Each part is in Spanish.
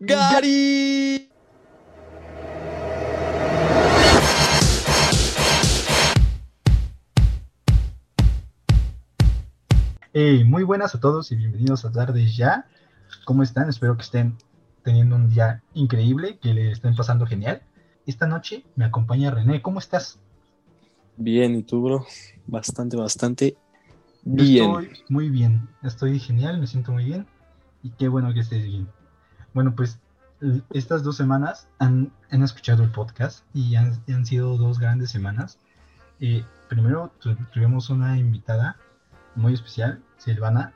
Gary. Hey, muy buenas a todos y bienvenidos a Tardes Ya. ¿Cómo están? Espero que estén teniendo un día increíble, que le estén pasando genial. Esta noche me acompaña René. ¿Cómo estás? Bien, ¿y tú, bro? Bastante, bastante bien. Estoy muy bien. Estoy genial, me siento muy bien. Y qué bueno que estés bien. Bueno, pues estas dos semanas han, han escuchado el podcast y han, han sido dos grandes semanas. Eh, primero tu- tuvimos una invitada muy especial, Silvana,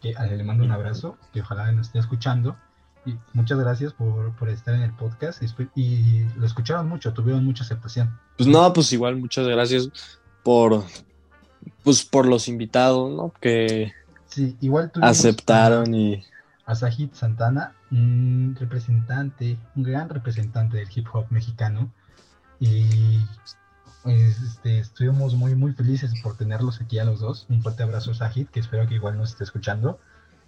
que a- le mando un abrazo, que ojalá nos esté escuchando. Y muchas gracias por, por estar en el podcast. Espe- Y lo escucharon mucho, tuvieron mucha aceptación. Pues no, pues igual, muchas gracias por, pues por los invitados, ¿no? Que Sí, igual aceptaron y a Sajid Santana, un representante, un gran representante del hip hop mexicano. Y pues, este, estuvimos muy, muy felices por tenerlos aquí a los dos. Un fuerte abrazo a Sajid, que espero que igual nos esté escuchando.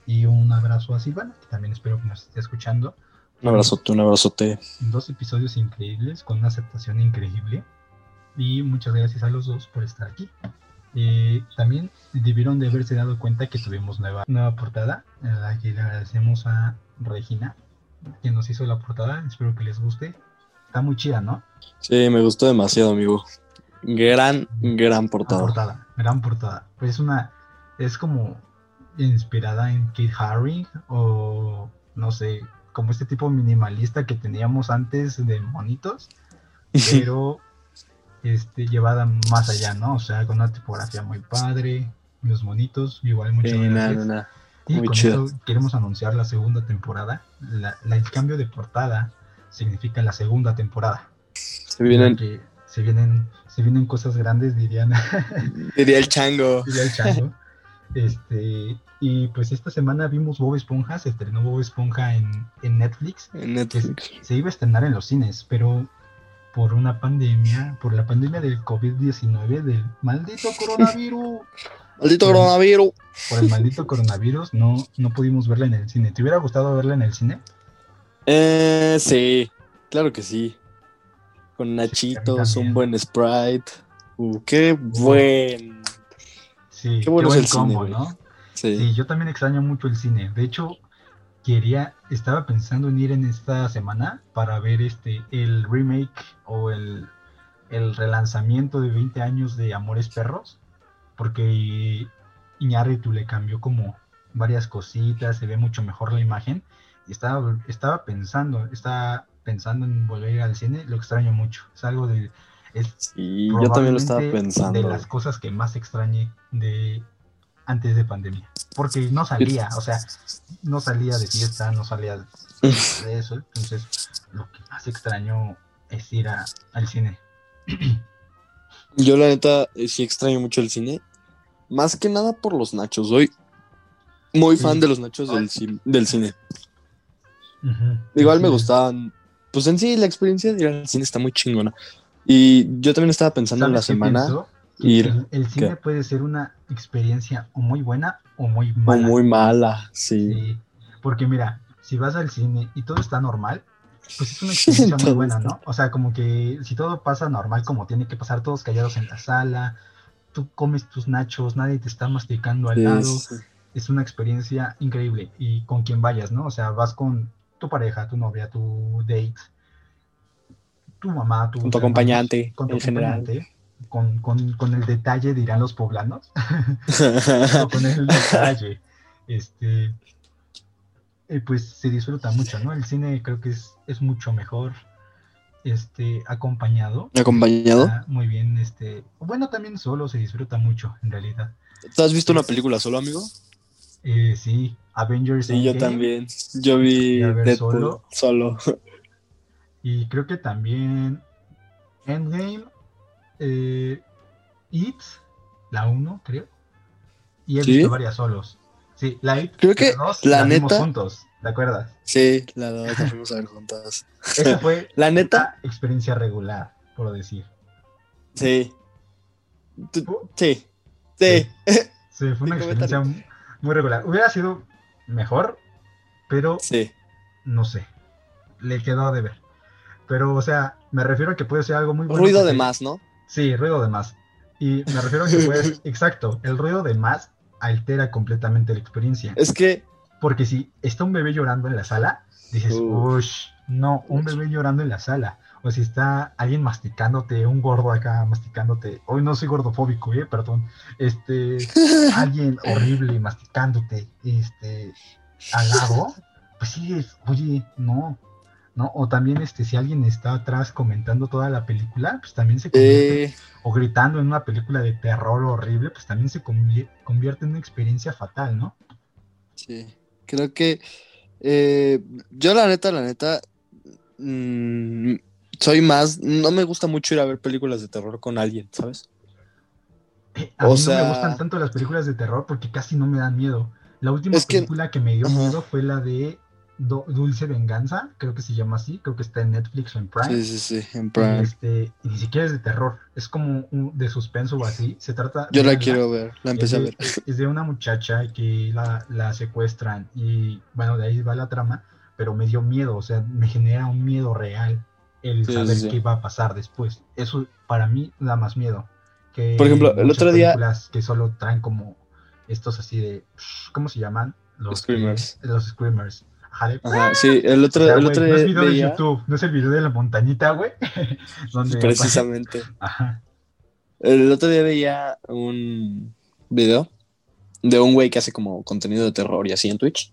Y un abrazo a Silvana, que también espero que nos esté escuchando. un abrazote, un abrazote. Dos episodios increíbles, con una aceptación increíble. Y muchas gracias a los dos por estar aquí. Eh, también debieron de haberse dado cuenta que tuvimos nueva, nueva portada, a la que le agradecemos a Regina, que nos hizo la portada. Espero que les guste. Está muy chida, ¿no? Sí, me gustó demasiado, amigo. Gran, gran portada. portada, gran portada. Pues es una, es como inspirada en Kate Haring o no sé, como este tipo minimalista que teníamos antes de monitos. pero este, llevada más allá, ¿no? O sea, con una tipografía muy padre, los monitos, igual muchas Sí. Y muy con chido. eso queremos anunciar la segunda temporada. La- la- el cambio de portada significa la segunda temporada. Se vienen, se vienen, se vienen cosas grandes, dirían, diría el chango. diría el chango. Este, y pues esta semana vimos Bob Esponja, se estrenó Bob Esponja en, en Netflix. En Netflix. se iba a estrenar en los cines, pero por una pandemia, por la pandemia del COVID-19, del maldito coronavirus, Maldito coronavirus. por el maldito coronavirus, no, no pudimos verla en el cine. ¿Te hubiera gustado verla en el cine? Eh, sí, claro que sí. Con nachitos, también. un buen Sprite. Uh, qué buen. Sí, Qué bueno buen el combo. ¿no? Sí. Sí, yo también extraño mucho el cine. De hecho, quería, estaba pensando en ir en esta semana para ver este el remake o el, el relanzamiento de 20 años de Amores Perros, porque Iñárritu le cambió como varias cositas, se ve mucho mejor la imagen. Y estaba, estaba pensando, estaba pensando en volver al cine, lo extraño mucho. Es algo de. Es Sí, yo también lo estaba pensando. De las cosas que más extrañé de antes de pandemia. Porque no salía, o sea, no salía de fiesta, no salía de eso. Entonces, lo que más extraño es ir a- al cine. Yo la neta eh, sí extraño mucho el cine. Más que nada por los nachos. Soy muy Sí. fan de los nachos del, del cine. Igual me gustaban. Pues en sí, la experiencia de ir al cine está muy chingona. Y yo también estaba pensando en la ¿Sabes qué semana ir. El, el cine ¿Qué? puede ser una experiencia o muy buena o muy O mala. muy mala, sí. Sí, porque mira, si vas al cine y todo está normal, pues es una experiencia muy buena, ¿no? O sea, como que si todo pasa normal como tiene que pasar, todos callados en la sala, tú comes tus nachos, nadie te está masticando al lado, sí, sí. es una experiencia increíble y con quien vayas, ¿no? O sea, vas con tu pareja, tu novia, tu date, tu mamá, tu Con tu acompañante, con tu en general. Con, con, con el detalle, dirán los poblanos, o con el detalle. Este, eh, pues se disfruta mucho, ¿no? El cine creo que es, es mucho mejor este, acompañado. ¿Acompañado? Muy bien, este, bueno, también solo se disfruta mucho, en realidad. ¿Tú has visto una película solo, amigo? Eh, sí, Avengers Sí, yo también. Yo vi Y Deadpool solo. solo. Y creo que también Endgame, eh, It, la 1, creo. Y he ¿Sí? visto varias solos. Sí, la It, Creo que, dos la vimos neta- juntos, ¿te acuerdas? Sí, la dos la fuimos a ver juntas. Esa fue La neta, una experiencia regular, por decir. sí. Tú- Sí. Sí. Sí, fue una experiencia muy regular. Hubiera sido mejor, pero Sí. no sé. le quedó de ver. Pero, o sea, me refiero a que puede ser algo muy bueno. Ruido de porque- más, ¿no? Sí, ruido de más. Y me refiero a que puedes, exacto, el ruido de más altera completamente la experiencia. Es que, Porque si está un bebé llorando en la sala, dices, uff, no, un bebé llorando en la sala. O si está alguien masticándote, un gordo acá masticándote. Hoy no soy gordofóbico, eh, perdón. Este, alguien horrible masticándote, este, al lado, pues sí, es, oye, no. ¿No? O también este, si alguien está atrás comentando toda la película, pues también se convierte eh, o gritando en una película de terror horrible, pues también se convier- convierte en una experiencia fatal, ¿no? sí, creo que eh, yo la neta, la neta, mm, soy más, no me gusta mucho ir a ver películas de terror con alguien, ¿sabes? Eh, A O mí no me gustan tanto las películas de terror porque casi no me dan miedo. La última Es película que me dio miedo fue la de Do- Dulce Venganza, creo que se llama así, creo que está en Netflix o en Prime. Sí, sí, sí, en Prime. este, y ni siquiera es de terror, es como un- de suspenso o así. Se trata. Yo la véanla, quiero ver, la empecé a de, ver. es de una muchacha que la, la secuestran y bueno, de ahí va la trama, pero me dio miedo, o sea, me genera un miedo real el Sí, saber sí, qué va a pasar después. Eso para mí da más miedo. Que Por ejemplo, el otro día- que solo traen como estos así de, ¿cómo se llaman? Los Screamers. los screamers. Ajá, de- Ajá, sí, el otro, O sea, el otro no es video de veía, YouTube, no es el video de la montañita, güey. precisamente, Ajá. el otro día veía un video de un güey que hace como contenido de terror y así en Twitch.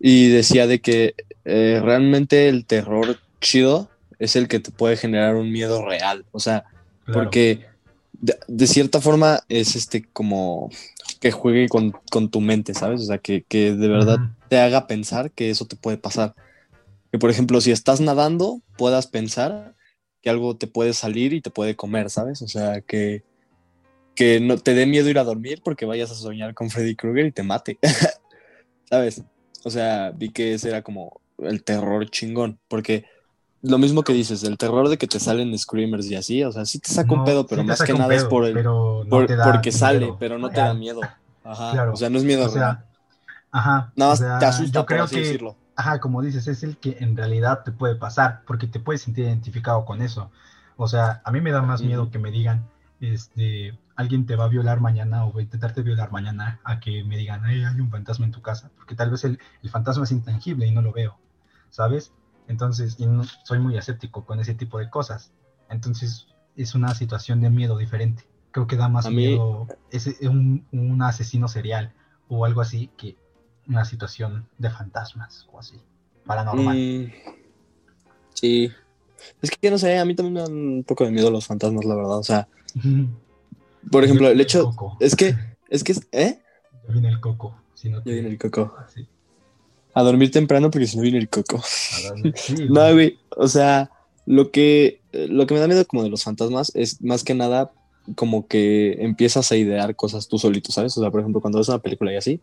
Y decía de que eh, realmente el terror chido es el que te puede generar un miedo real. O sea, claro. porque de, de cierta forma es este como que juegue con, con tu mente, ¿sabes? O sea, que, que de verdad. Te haga pensar que eso te puede pasar. Que por ejemplo, si estás nadando, puedas pensar que algo te puede salir y te puede comer, ¿sabes? O sea, que, que no te dé miedo ir a dormir porque vayas a soñar con Freddy Krueger y te mate, ¿sabes? O sea, vi que ese era como el terror chingón, porque lo mismo que dices, el terror de que te salen screamers y así, o sea, sí te saca un pedo, pero más que nada es por el, no por- porque sale, pero no te da miedo. Ajá, Claro. o sea, no es miedo O sea, real. Ajá. Nada o más sea, te asusta, yo por creo así que, decirlo. ajá, como dices, es el que en realidad te puede pasar, porque te puedes sentir identificado con eso. O sea, a mí me da más miedo que me digan, este, alguien te va a violar mañana o va a intentarte violar mañana, a que me digan, "Ay, hay un fantasma en tu casa, porque tal vez el, el fantasma es intangible y no lo veo, ¿sabes? Entonces, y no- soy muy escéptico con ese tipo de cosas. Entonces, es una situación de miedo diferente. Creo que da más A mí- miedo ese, un, un asesino serial o algo así que una situación de fantasmas o así, paranormal. Sí. Es que no sé, a mí también me dan un poco de miedo los fantasmas, la verdad. O sea, por ejemplo, el hecho. Es que, es que, ¿eh? Viene el coco. Si no te- viene el coco. Sí. A dormir temprano porque si no viene el coco. A sí, No, güey. O sea, lo que, lo que me da miedo como de los fantasmas es más que nada como que empiezas a idear cosas tú solito, ¿sabes? O sea, por ejemplo, cuando ves una película y así,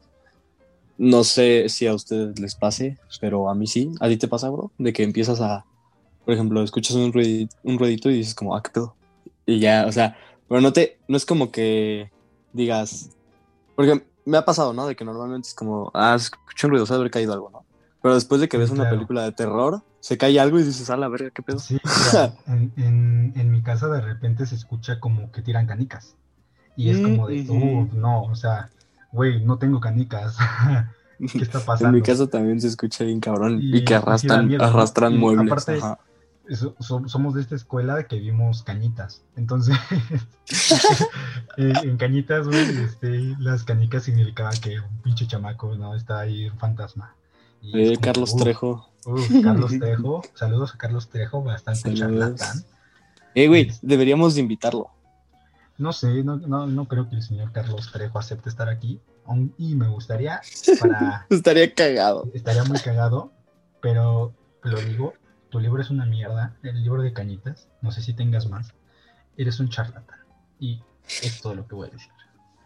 no sé si a ustedes les pase, pero a mí sí. ¿A ti te pasa, bro? De que empiezas a, por ejemplo, escuchas un ruidito, un ruidito y dices como, ah, qué pedo. Y ya, o sea, pero no te, no es como que digas, porque me ha pasado, ¿no? De que normalmente es como, ah, escuché un ruido, de haber caído algo, ¿no? Pero después de que ves una claro. película de terror, se cae algo y dices, ah, la verga, qué pedo. Sí, o en, en- en mi casa de repente se escucha como que tiran canicas. Y es Mm, como de. "Uh, no, o sea, güey, no tengo canicas. ¿Qué está pasando? En mi casa también se escucha bien cabrón y, Y- que arrastran, arrastran Y muebles. aparte- ajá. So- so- somos de esta escuela que vimos cañitas. Entonces, eh, en cañitas, güey, este, las canicas significaban que un pinche chamaco, ¿no? Está ahí un fantasma. Y Eh, como Carlos uf, Trejo. uf, Carlos Trejo. Saludos a Carlos Trejo, bastante Saludos. charlatán. Eh, güey, Este- deberíamos de invitarlo. No sé, no, no, no creo que el señor Carlos Trejo acepte estar aquí. Y me gustaría para... Estaría cagado. Estaría muy cagado, pero lo digo, tu libro es una mierda, el libro de cañitas, no sé si tengas más, eres un charlatán. Y es todo lo que voy a decir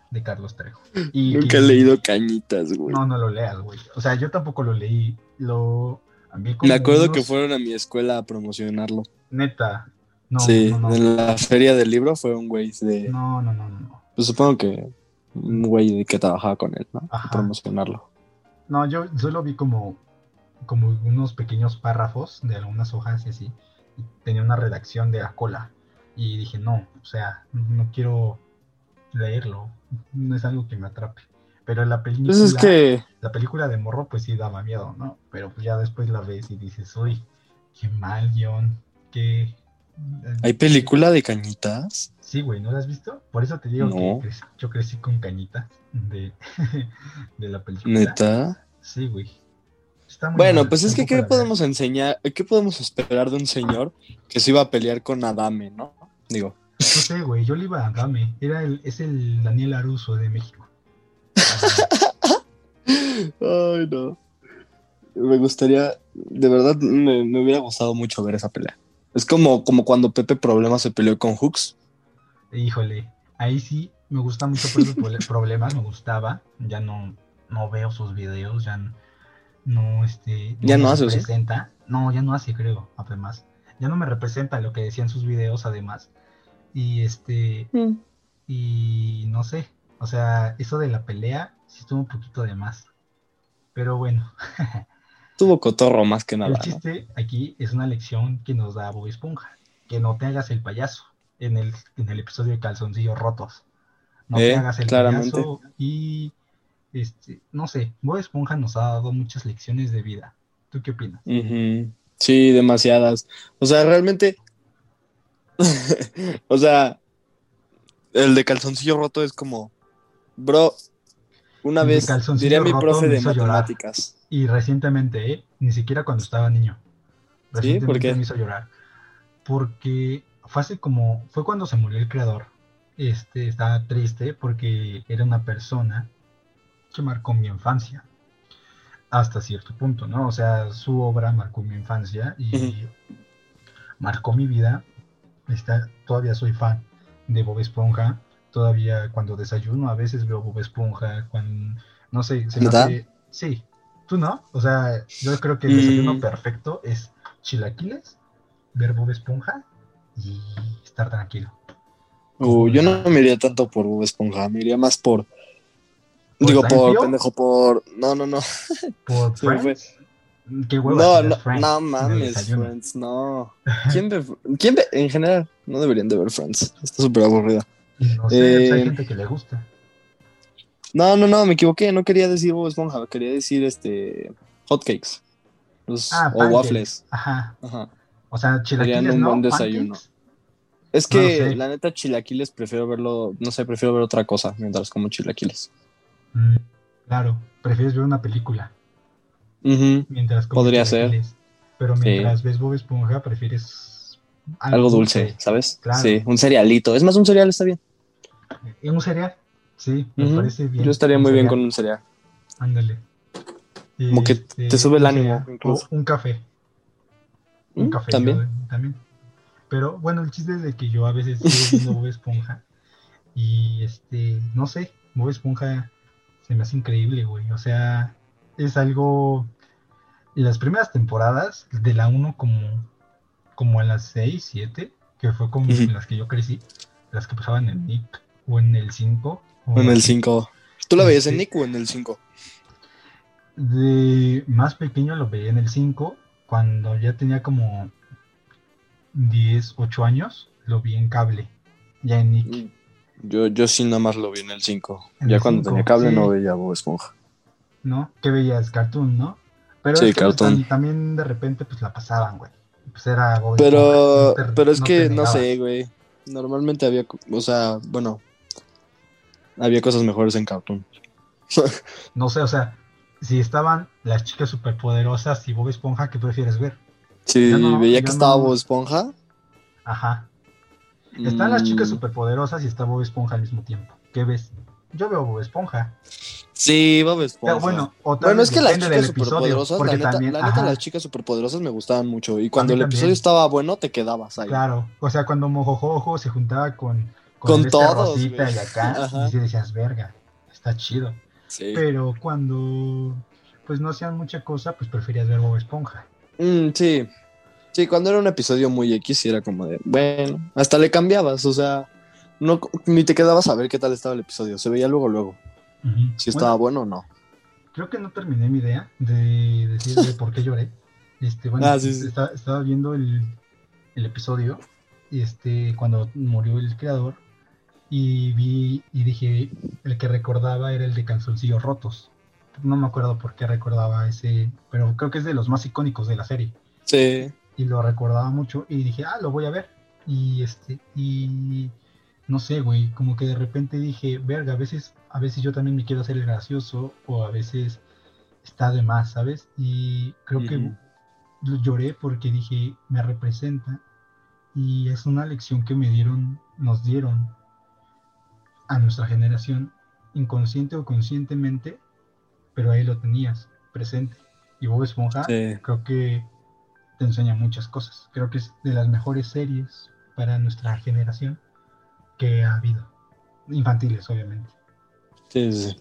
de Carlos Trejo. Y Nunca que- he leído cañitas, güey. No, no lo leas, güey. O sea, yo tampoco lo leí, lo... Me acuerdo unos- que fueron a mi escuela a promocionarlo. Neta. No, sí, no, no. en la feria del libro fue un güey de. No, no, no, no. Pues supongo que un güey que trabajaba con él, ¿no? Ajá. promocionarlo. No, yo solo vi como como unos pequeños párrafos de algunas hojas y así. Y tenía una redacción de la cola. Y dije, no, o sea, no quiero leerlo. No es algo que me atrape. Pero la película, Pues es que. la película de Morro, pues sí daba miedo, ¿no? Pero pues ya después la ves y dices, uy, qué mal guion, qué... ¿Hay película de cañitas? Sí, güey, ¿no la has visto? Por eso te digo No. que yo crecí con cañitas de, de la película. ¿Neta? Sí, güey. Está muy Bueno, mal, pues es que, ¿qué podemos enseñar? ¿Qué podemos esperar de un señor que se iba a pelear con Adame, no? Digo, No sé, güey, yo le iba a Dame. Era el, es el Daniel Aruso de México. ay, no. Me gustaría, de verdad, me, me hubiera gustado mucho ver esa pelea. Es como, como cuando Pepe Problema se peleó con Hooks. Híjole, ahí sí me gusta mucho Pepe Pole- Problemas, me gustaba. Ya no, no veo sus videos, ya no, este, Ya no hace, representa. No, ya no hace, creo, además. Ya no me representa lo que decían sus videos, además. Y este, y no sé, o sea, eso de la pelea sí estuvo un poquito de más. Pero bueno, Tuvo cotorro más que nada. el ¿no? chiste aquí es una lección que nos da Bob Esponja, que no te hagas el payaso en el, en el episodio de calzoncillos rotos. No te Eh, hagas el claramente. payaso y, este, no sé, Bob Esponja nos ha dado muchas lecciones de vida. ¿Tú qué opinas? Sí, demasiadas. O sea, realmente. o sea, el de calzoncillo roto es como. Bro, una El vez diría mi profe de llorar. Y recientemente, ¿eh? ni siquiera cuando estaba niño. ¿Sí? ¿Por Recientemente qué? me hizo llorar. Porque fue hace como, fue cuando se murió el creador. Este, estaba triste porque era una persona que marcó mi infancia. Hasta cierto punto, ¿no? O sea, su obra marcó mi infancia y marcó mi vida. Está, todavía soy fan de Bob Esponja. Todavía cuando desayuno a veces veo Bob Esponja. Cuando, no sé, se me hace- Sí, tú no. O sea, yo creo que el desayuno perfecto es chilaquiles, ver Bob Esponja y estar tranquilo. Uh, yo no me iría tanto por Bob Esponja, me iría más por. ¿Por Digo, por pendejo, por. No, no, no. Por. Friends. Qué hueva No, no, Friends no mames. Friends, no. ¿Quién ve, ¿Quién ve? En general, no deberían de ver Friends. Está súper aburrida. No sé, pues hay Eh, gente que le gusta. No, no, no, me equivoqué. No quería decir Bob Esponja, quería decir este. Hotcakes. Los- Ah, o pancakes. waffles. Ajá. Ajá. O sea, chilaquiles, Serían un ¿no? buen desayuno. ¿Pancakes? Es No que sé. la neta, chilaquiles prefiero verlo. No sé, prefiero ver otra cosa mientras como chilaquiles. Mm, claro, prefieres ver una película Ujú, mientras comes Podría ser. Pero Sí. mientras ves Bob Esponja, prefieres Algo dulce, ¿sabes? Claro. Sí, un cerealito. Es más, un cereal está bien. ¿Y un cereal? Sí, me parece bien. Yo estaría muy bien con un cereal. Ándale. Como que este, te sube el ánimo, incluso. o un café. Un Mm, café También. yo, también. Pero bueno, el chiste es de que yo a veces sigo viendo Bob Esponja. Y este, no sé, Bob Esponja se me hace increíble, güey. O sea, es algo. Las primeras temporadas, de la 1 como, como a las 6, 7, que fue como Ujú. las que yo crecí, las que pasaban en Nick o en el 5. O En el así. 5. ¿Tú la veías en. Nick o en el 5? De más pequeño lo veía en el 5, cuando ya tenía como 10, 8 años, lo vi en cable, ya en Nick. Yo, yo sí nada más lo vi en el 5. En Ya el cuando cinco, tenía cable sí. no veía Bob Esponja. ¿no? ¿Qué veías? Cartoon, ¿no? Pero Sí, es que, pues, Cartoon. tam- también de repente pues la pasaban, güey. Pues era Bob Pero, Esponja, no te- pero es no que no sé, güey. Normalmente había, o sea, bueno, había cosas mejores en Cartoon. No sé, o sea, si estaban las chicas superpoderosas y Bob Esponja, ¿qué prefieres ver? Sí, no, veía que estaba. Bob Esponja. Ajá. Están las chicas mm, superpoderosas y está Bob Esponja al mismo tiempo. ¿Qué ves? Yo veo Bob Esponja. Sí, Bob Esponja. Pero bueno, o Bueno, es que las chicas superpoderosas, la neta, también, la neta, las chicas superpoderosas me gustaban mucho. Y cuando el episodio estaba bueno, te quedabas ahí. Claro, o sea, cuando Mojojojo se juntaba con, Con todos, y acá, Ajá. y se decías, verga, está chido. Sí. Pero cuando pues no hacían mucha cosa, pues preferías ver Bob Esponja. Mm, sí. Sí, cuando era un episodio muy X, era como de, bueno, hasta le cambiabas, o sea, no, ni te quedabas a ver qué tal estaba el episodio, se veía luego, luego, si estaba bueno o no. creo que no terminé mi idea de decir de por qué lloré. Este, bueno, Ah, sí, sí. está- estaba viendo el, el episodio este, cuando murió el creador y vi y dije, el que recordaba era el de Calzoncillos Rotos. No me acuerdo por qué recordaba ese, pero creo que es de los más icónicos de la serie Sí. y lo recordaba mucho y dije, ah, lo voy a ver. Y este, y no sé, güey, como que de repente dije, verga, a veces, a veces yo también me quiero hacer el gracioso o a veces está de más, ¿sabes? Y creo que lloré porque dije, me representa y es una lección que me dieron, nos dieron a nuestra generación, inconsciente o conscientemente, pero ahí lo tenías, presente. Y Bob Esponja Sí. creo que te enseña muchas cosas. Creo que es de las mejores series para nuestra generación que ha habido. Infantiles, obviamente. Sí, sí, sí.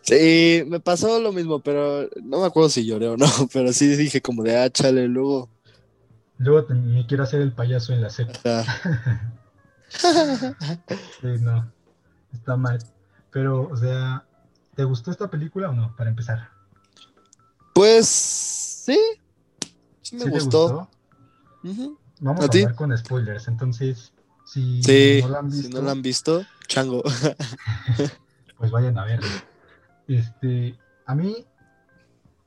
Sí, me pasó lo mismo, pero no me acuerdo si lloré o no, pero sí dije como de, ah, chale, luego. Luego me quiero hacer el payaso en la serie. Sí, no, está mal. Pero, o sea, ¿te gustó esta película o no? Para empezar. Pues sí, sí me ¿Sí te gustó. Vamos ¿A a, hablar con spoilers, entonces, si Sí, no la han si visto, no la han visto, chango. pues vayan a verla. Este, a mí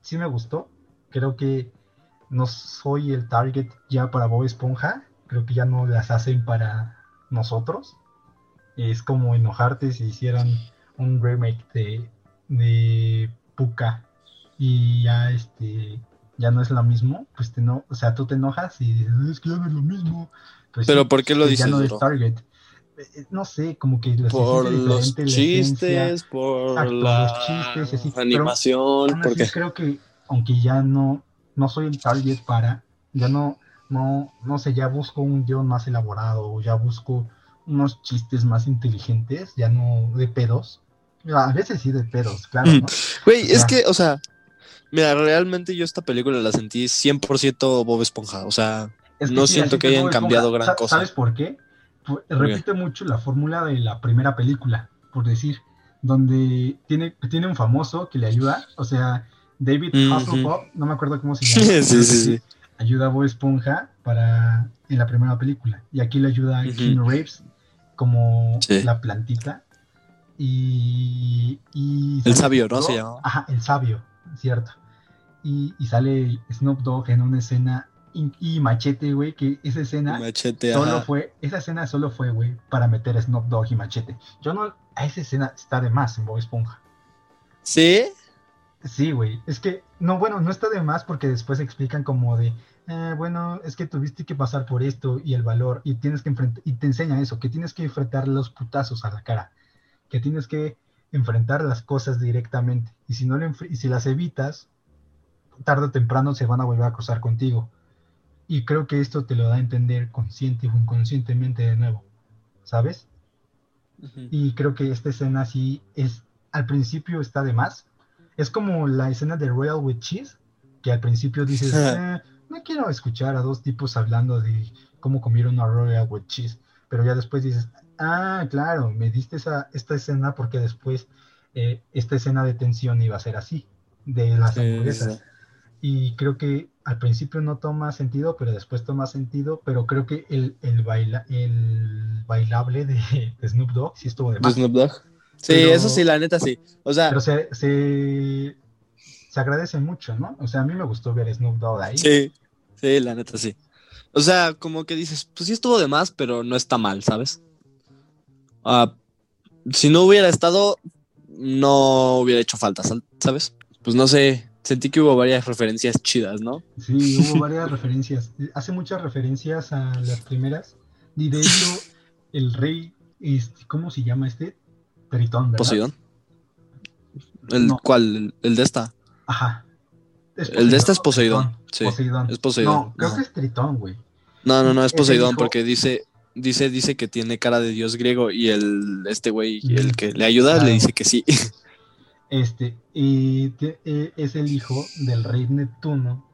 sí me gustó. Creo que no soy el target ya para Bob Esponja. Creo que ya no las hacen para nosotros. Es como enojarte si hicieran un remake de, de Puka y ya este ya no es lo mismo, pues te no, o sea, tú te enojas y dices, es que ya no es lo mismo. Pues Pero ¿por qué lo que dices, Ya no es target. Eh, eh, No sé, como que Por los la chistes, por Exacto, la los chistes así, pero animación, así, porque creo que aunque ya no, no soy el target para, ya no, no, no sé, ya busco un guion más elaborado, ya busco unos chistes más inteligentes, ya no de pedos. A veces sí de pedos, claro, ¿no? Güey, es que, o sea, mira, realmente yo esta película la sentí 100% Bob Esponja, o sea, Es No sí, siento que hayan cambiado gran Sa- cosa. ¿Sabes por qué? Repite mucho la fórmula de la primera película, por decir, donde tiene, tiene un famoso que le ayuda, o sea, David. Hasselhoff, no me acuerdo cómo se llama. Sí, sí, sí. Ayuda a Bob Esponja para, en la primera película. Y aquí le ayuda a. Keanu Reeves como Sí. la plantita. Y, y El sabio, ¿no? Se llama. Ajá, el sabio, cierto. Y, y sale Snoop Dogg en una escena y, y Machete, güey, que esa escena Machete, solo ajá. fue, esa escena solo fue, güey, para meter a Snoop Dogg y Machete. Yo no, a esa escena está de más en Bob Esponja. ¿Sí? Sí, güey. Es que, no, bueno, no está de más porque después explican como de, "Eh, bueno, es que tuviste que pasar por esto y el valor y tienes que enfrentar, y te enseña eso, que tienes que enfrentar los putazos a la cara, que tienes que enfrentar las cosas directamente y si no y si las evitas, tarde o temprano se van a volver a cruzar contigo. Y creo que esto te lo da a entender consciente o inconscientemente de nuevo, ¿sabes? Y creo que esta escena sí es, al principio está de más. Es como la escena de Royal with Cheese, que al principio dices, "Eh, no quiero escuchar a dos tipos hablando de cómo comieron una Royal with Cheese, pero ya después dices, ah, claro, me diste esa, esta escena porque después eh, esta escena de tensión iba a ser así, de las hamburguesas. sí. Y creo que al principio no toma sentido, pero después toma sentido, pero creo que el, el, baila, el bailable de, de Snoop Dogg sí estuvo ¿De más. Snoop Dogg? Sí, Pero- eso sí, la neta sí. O sea, Pero se, se, se agradece mucho, ¿no? O sea, a mí me gustó ver Snoop Dogg ahí. sí, sí, la neta sí. O sea, como que dices, pues sí estuvo de más, pero no está mal, ¿sabes? Ah, si no hubiera estado, no hubiera hecho falta, ¿sabes? Pues no sé, sentí que hubo varias referencias chidas, ¿no? Sí, hubo varias referencias. Hace muchas referencias a las primeras. Y de hecho, el rey, este, ¿cómo se llama este? Tritón, ¿verdad? Poseidón. ¿El No. cuál? ¿El, el de esta? Ajá. ¿Es El de esta es Poseidón, sí, Poseidón. es Poseidón, No, creo que es Tritón, güey. No, no, no, es Poseidón porque dice, dice, dice que tiene cara de dios griego y el, este güey, el que le ayuda, Claro. le dice que sí. Este, y te- eh, es el hijo del rey Neptuno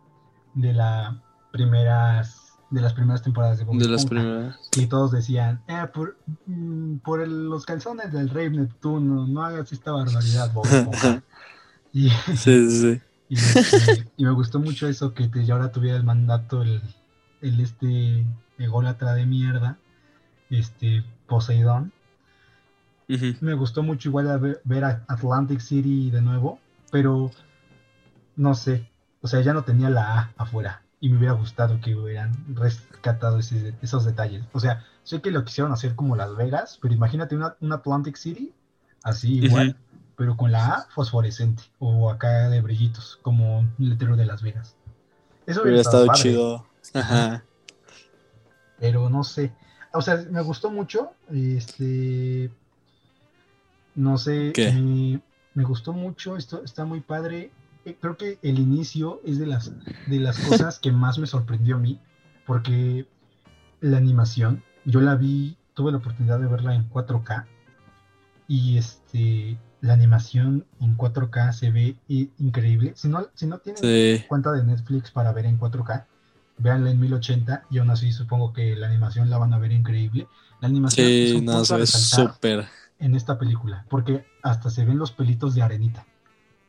de la primeras de las primeras temporadas de Bob De las primeras. Y todos decían, eh, por, mm, por el- los calzones del rey Neptuno, no hagas esta barbaridad, Bob. Y, Sí, sí, sí. y, y me gustó mucho eso que te, ya ahora tuviera el mandato el, el este ególatra de mierda, este Poseidón. Me gustó mucho igual a ver, ver a Atlantic City de nuevo, pero no sé, o sea, ya no tenía la A afuera y me hubiera gustado que hubieran rescatado ese- esos detalles. O sea, sé que lo quisieron hacer como Las Vegas, pero imagínate una, un Atlantic City así igual. Pero con la A fosforescente o acá de brillitos, como un letrero de Las Vegas. Eso Hubiera estado padre. chido. Ajá. pero no sé. O sea, me gustó mucho. Este. No sé. ¿Qué? Me, me gustó mucho. Esto está muy padre. Eh, Creo que el inicio es de las, de las cosas que más me sorprendió a mí. Porque la animación, yo la vi, tuve la oportunidad de verla en 4K. Y este. La animación en 4K se ve increíble. Si no, si no tienen Sí. cuenta de Netflix para ver en 4K, véanla en 1080 y aún así supongo que la animación la van a ver increíble. La animación es un no, punto súper. en esta película, porque hasta se ven los pelitos de arenita.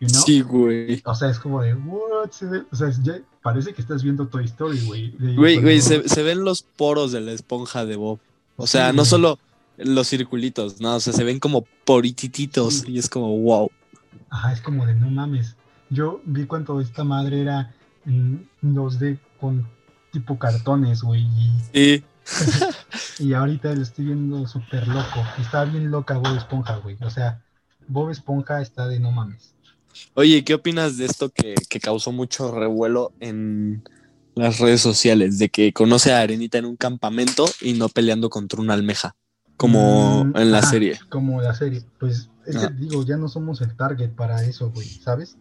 You know? Sí, güey. O sea, es como de, what? Se ve- O sea, es- ya parece que estás viendo Toy Story, güey. Güey, güey, se, se ven los poros de la esponja de Bob. O Sí, sea, no güey. solo los circulitos, no, o sea, se ven como poritititos Sí. y es como wow. Ajá, es como de, no mames. Yo vi cuánto esta madre era en 2D con tipo cartones, güey. Y, Sí, y ahorita lo estoy viendo súper loco. Está bien loca Bob Esponja, güey. O sea, Bob Esponja está de no mames. Oye, ¿qué opinas de esto que, que causó mucho revuelo en las redes sociales? De que conoce a Arenita en un campamento y no peleando contra una almeja, como Mm, en la ajá, serie. Como la serie. Pues es Ah. que digo, ya no somos el target para eso, güey, ¿sabes?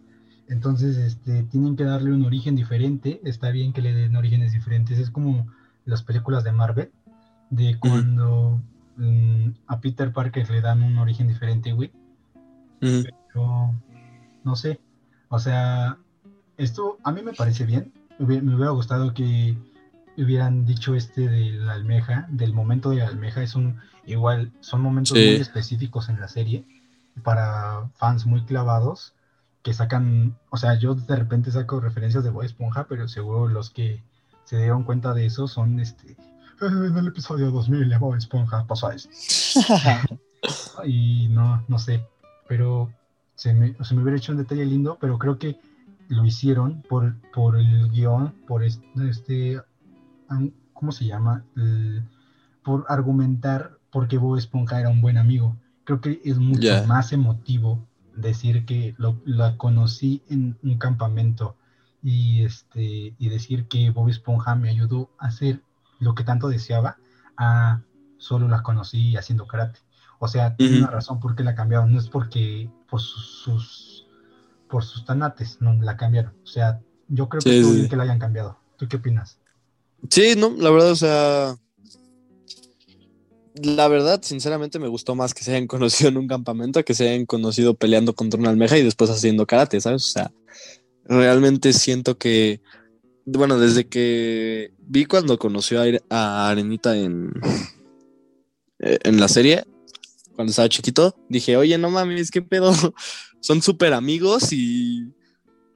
Entonces, este, tienen que darle un origen diferente. Está bien que le den orígenes diferentes. Es como las películas de Marvel, de cuando mm, a Peter Parker le dan un origen diferente, güey. Ujú. Pero no sé. O sea, esto a mí me parece bien. Me hubiera gustado que hubieran dicho este de la almeja, del momento de la almeja. Es un igual, son momentos Sí. muy específicos en la serie para fans muy clavados que sacan, o sea, yo de repente saco referencias de Bob Esponja, pero seguro los que se dieron cuenta de eso son este en el episodio 2000 de Bob Esponja pasó esto y no, no sé, pero se me, se me hubiera hecho un detalle lindo, pero creo que lo hicieron por, por el guion, por este, este ¿cómo se llama? El- por argumentar por qué Bob Esponja era un buen amigo. Creo que es mucho más emotivo decir que lo, la conocí en un campamento y este y decir que Bob Esponja me ayudó a hacer lo que tanto deseaba a solo la conocí haciendo karate. O sea, tiene una razón por qué la cambiaron. No es porque por sus, sus- por sus tanates, no, la cambiaron. O sea, yo creo que Sí, bien sí. que la hayan cambiado. ¿Tú qué opinas? Sí, no, la verdad, o sea. La verdad, sinceramente, me gustó más que se hayan conocido en un campamento que se hayan conocido peleando contra una almeja y después haciendo karate, ¿sabes? O sea, realmente siento que. Bueno, desde que vi cuando conoció a, a Arenita en. eh, En la serie, cuando estaba chiquito, dije, oye, no mames, qué pedo. Son súper amigos y.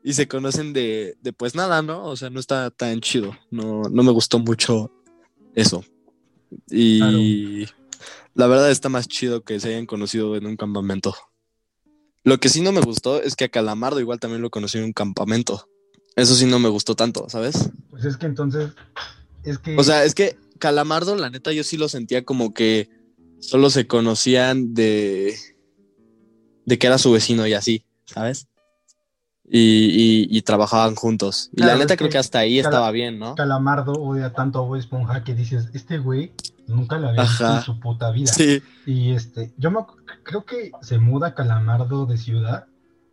Y se conocen de, de pues nada, ¿no? O sea, no está tan chido. No, no me gustó mucho eso. Y la verdad está más chido que se hayan conocido en un campamento. Lo que sí no me gustó es que a Calamardo igual también lo conocí en un campamento. Eso sí no me gustó tanto, ¿sabes? Pues es que entonces, es que... O sea, es que Calamardo, la neta, yo sí lo sentía como que solo se conocían de. de que era su vecino y así, ¿sabes? Y, y- y trabajaban juntos. Y Claro, la neta creo que que hasta ahí estaba bien, ¿no? Calamardo odia tanto a Bob Esponja que dices, este güey nunca lo había visto en su puta vida. Sí, Y este, yo me, creo que se muda Calamardo de ciudad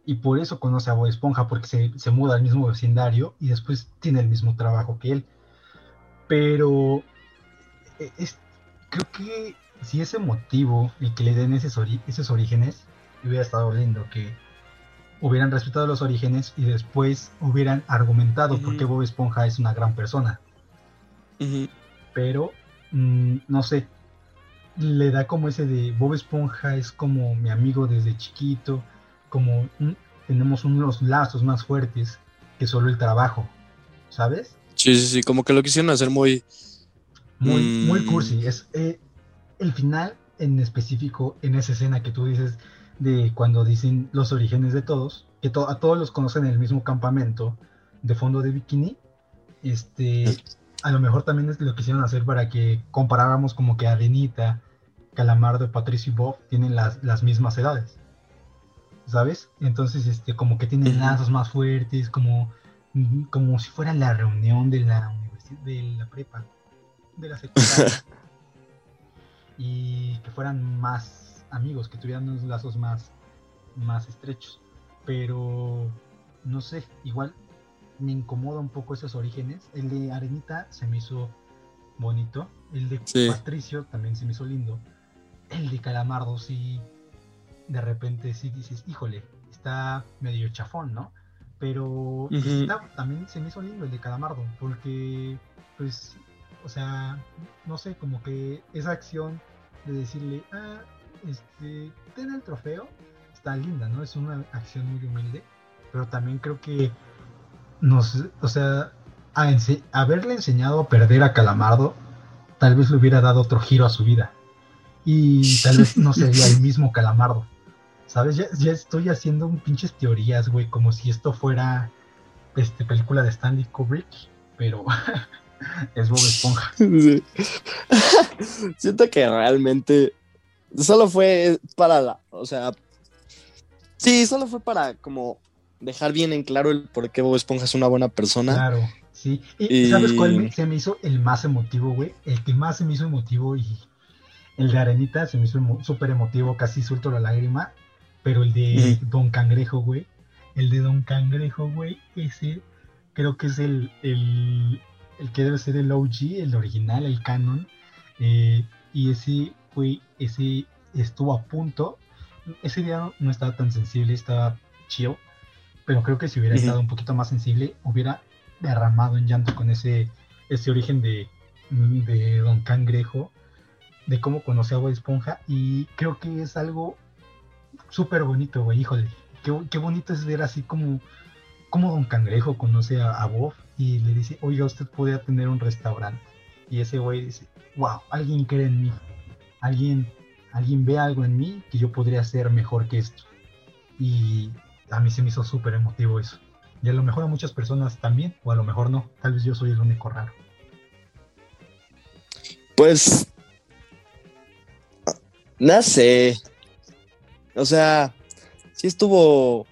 y por eso conoce a Bob Esponja, porque se, se muda al mismo vecindario y después tiene el mismo trabajo que él. Pero eh, es, creo que si ese motivo y que le den esos, esos orígenes, hubiera estado lindo que hubieran respetado los orígenes y después hubieran argumentado por qué. Bob Esponja es una gran persona pero mm, no sé, le da como ese de Bob Esponja es como mi amigo desde chiquito, como mm, tenemos unos lazos más fuertes que solo el trabajo, ¿sabes? Sí, sí, sí, como que lo quisieron hacer muy... Muy, Mm. muy cursi. Es eh, el final en específico, en esa escena que tú dices de cuando dicen los orígenes de todos, que to- a todos los conocen en el mismo campamento de fondo de bikini. Este, a lo mejor también es lo quisieron hacer para que comparáramos como que Arenita, Calamardo, Patricio y Bob tienen las, las mismas edades. ¿Sabes? Entonces, este, como que tienen lazos más fuertes, como, como si fuera la reunión de la universidad, de la prepa, de la secundaria. y que fueran más amigos, que tuvieran unos lazos más, más estrechos. Pero, no sé, igual me incomoda un poco esos orígenes. El de Arenita se me hizo bonito. El de Sí. Patricio también se me hizo lindo. El de Calamardo sí, de repente sí dices, híjole, está medio chafón, ¿no? Pero pues, está- también se me hizo lindo el de Calamardo, porque, pues, o sea, no sé, como que esa acción de decirle, ah, este, ten el trofeo, está linda, ¿no? Es una acción muy humilde, pero también creo que nos, o sea, a ense- haberle enseñado a perder a Calamardo, tal vez le hubiera dado otro giro a su vida. Y tal vez no sería el mismo Calamardo. ¿Sabes? Ya, ya estoy haciendo un pinches teorías, güey, como si esto fuera este, película de Stanley Kubrick, pero es Bob Esponja. Sí. Siento que realmente solo fue para la, o sea, sí, solo fue para como dejar bien en claro el por qué Bob Esponja es una buena persona. Claro, sí. ¿Y, Y- sabes cuál me- se me hizo el más emotivo, güey? El que más se me hizo emotivo y el de Arenita se me hizo emo- súper emotivo, casi suelto la lágrima. Pero el de. Don Cangrejo, güey. El de Don Cangrejo, güey, ese creo que es el, el, el que debe ser el OG, el original, el canon. Eh, y ese, güey, ese estuvo a punto. Ese día no, estaba tan sensible, estaba chill. Pero creo que si hubiera estado un poquito más sensible, hubiera derramado en llanto con ese, ese origen de, de Don Cangrejo, de cómo conoció a Bob Esponja. Y creo que es algo súper bonito, güey, híjole. Qué, qué bonito es ver así como, como Don Cangrejo conoce a, a Bob y le dice, oiga, usted podría tener un restaurante. Y ese güey dice, wow, alguien cree en mí. Alguien, alguien ve algo en mí que yo podría hacer mejor que esto. Y a mí se me hizo súper emotivo eso. Y a lo mejor a muchas personas también, o a lo mejor no. Tal vez yo soy el único raro. Pues, no sé. O sea, sí estuvo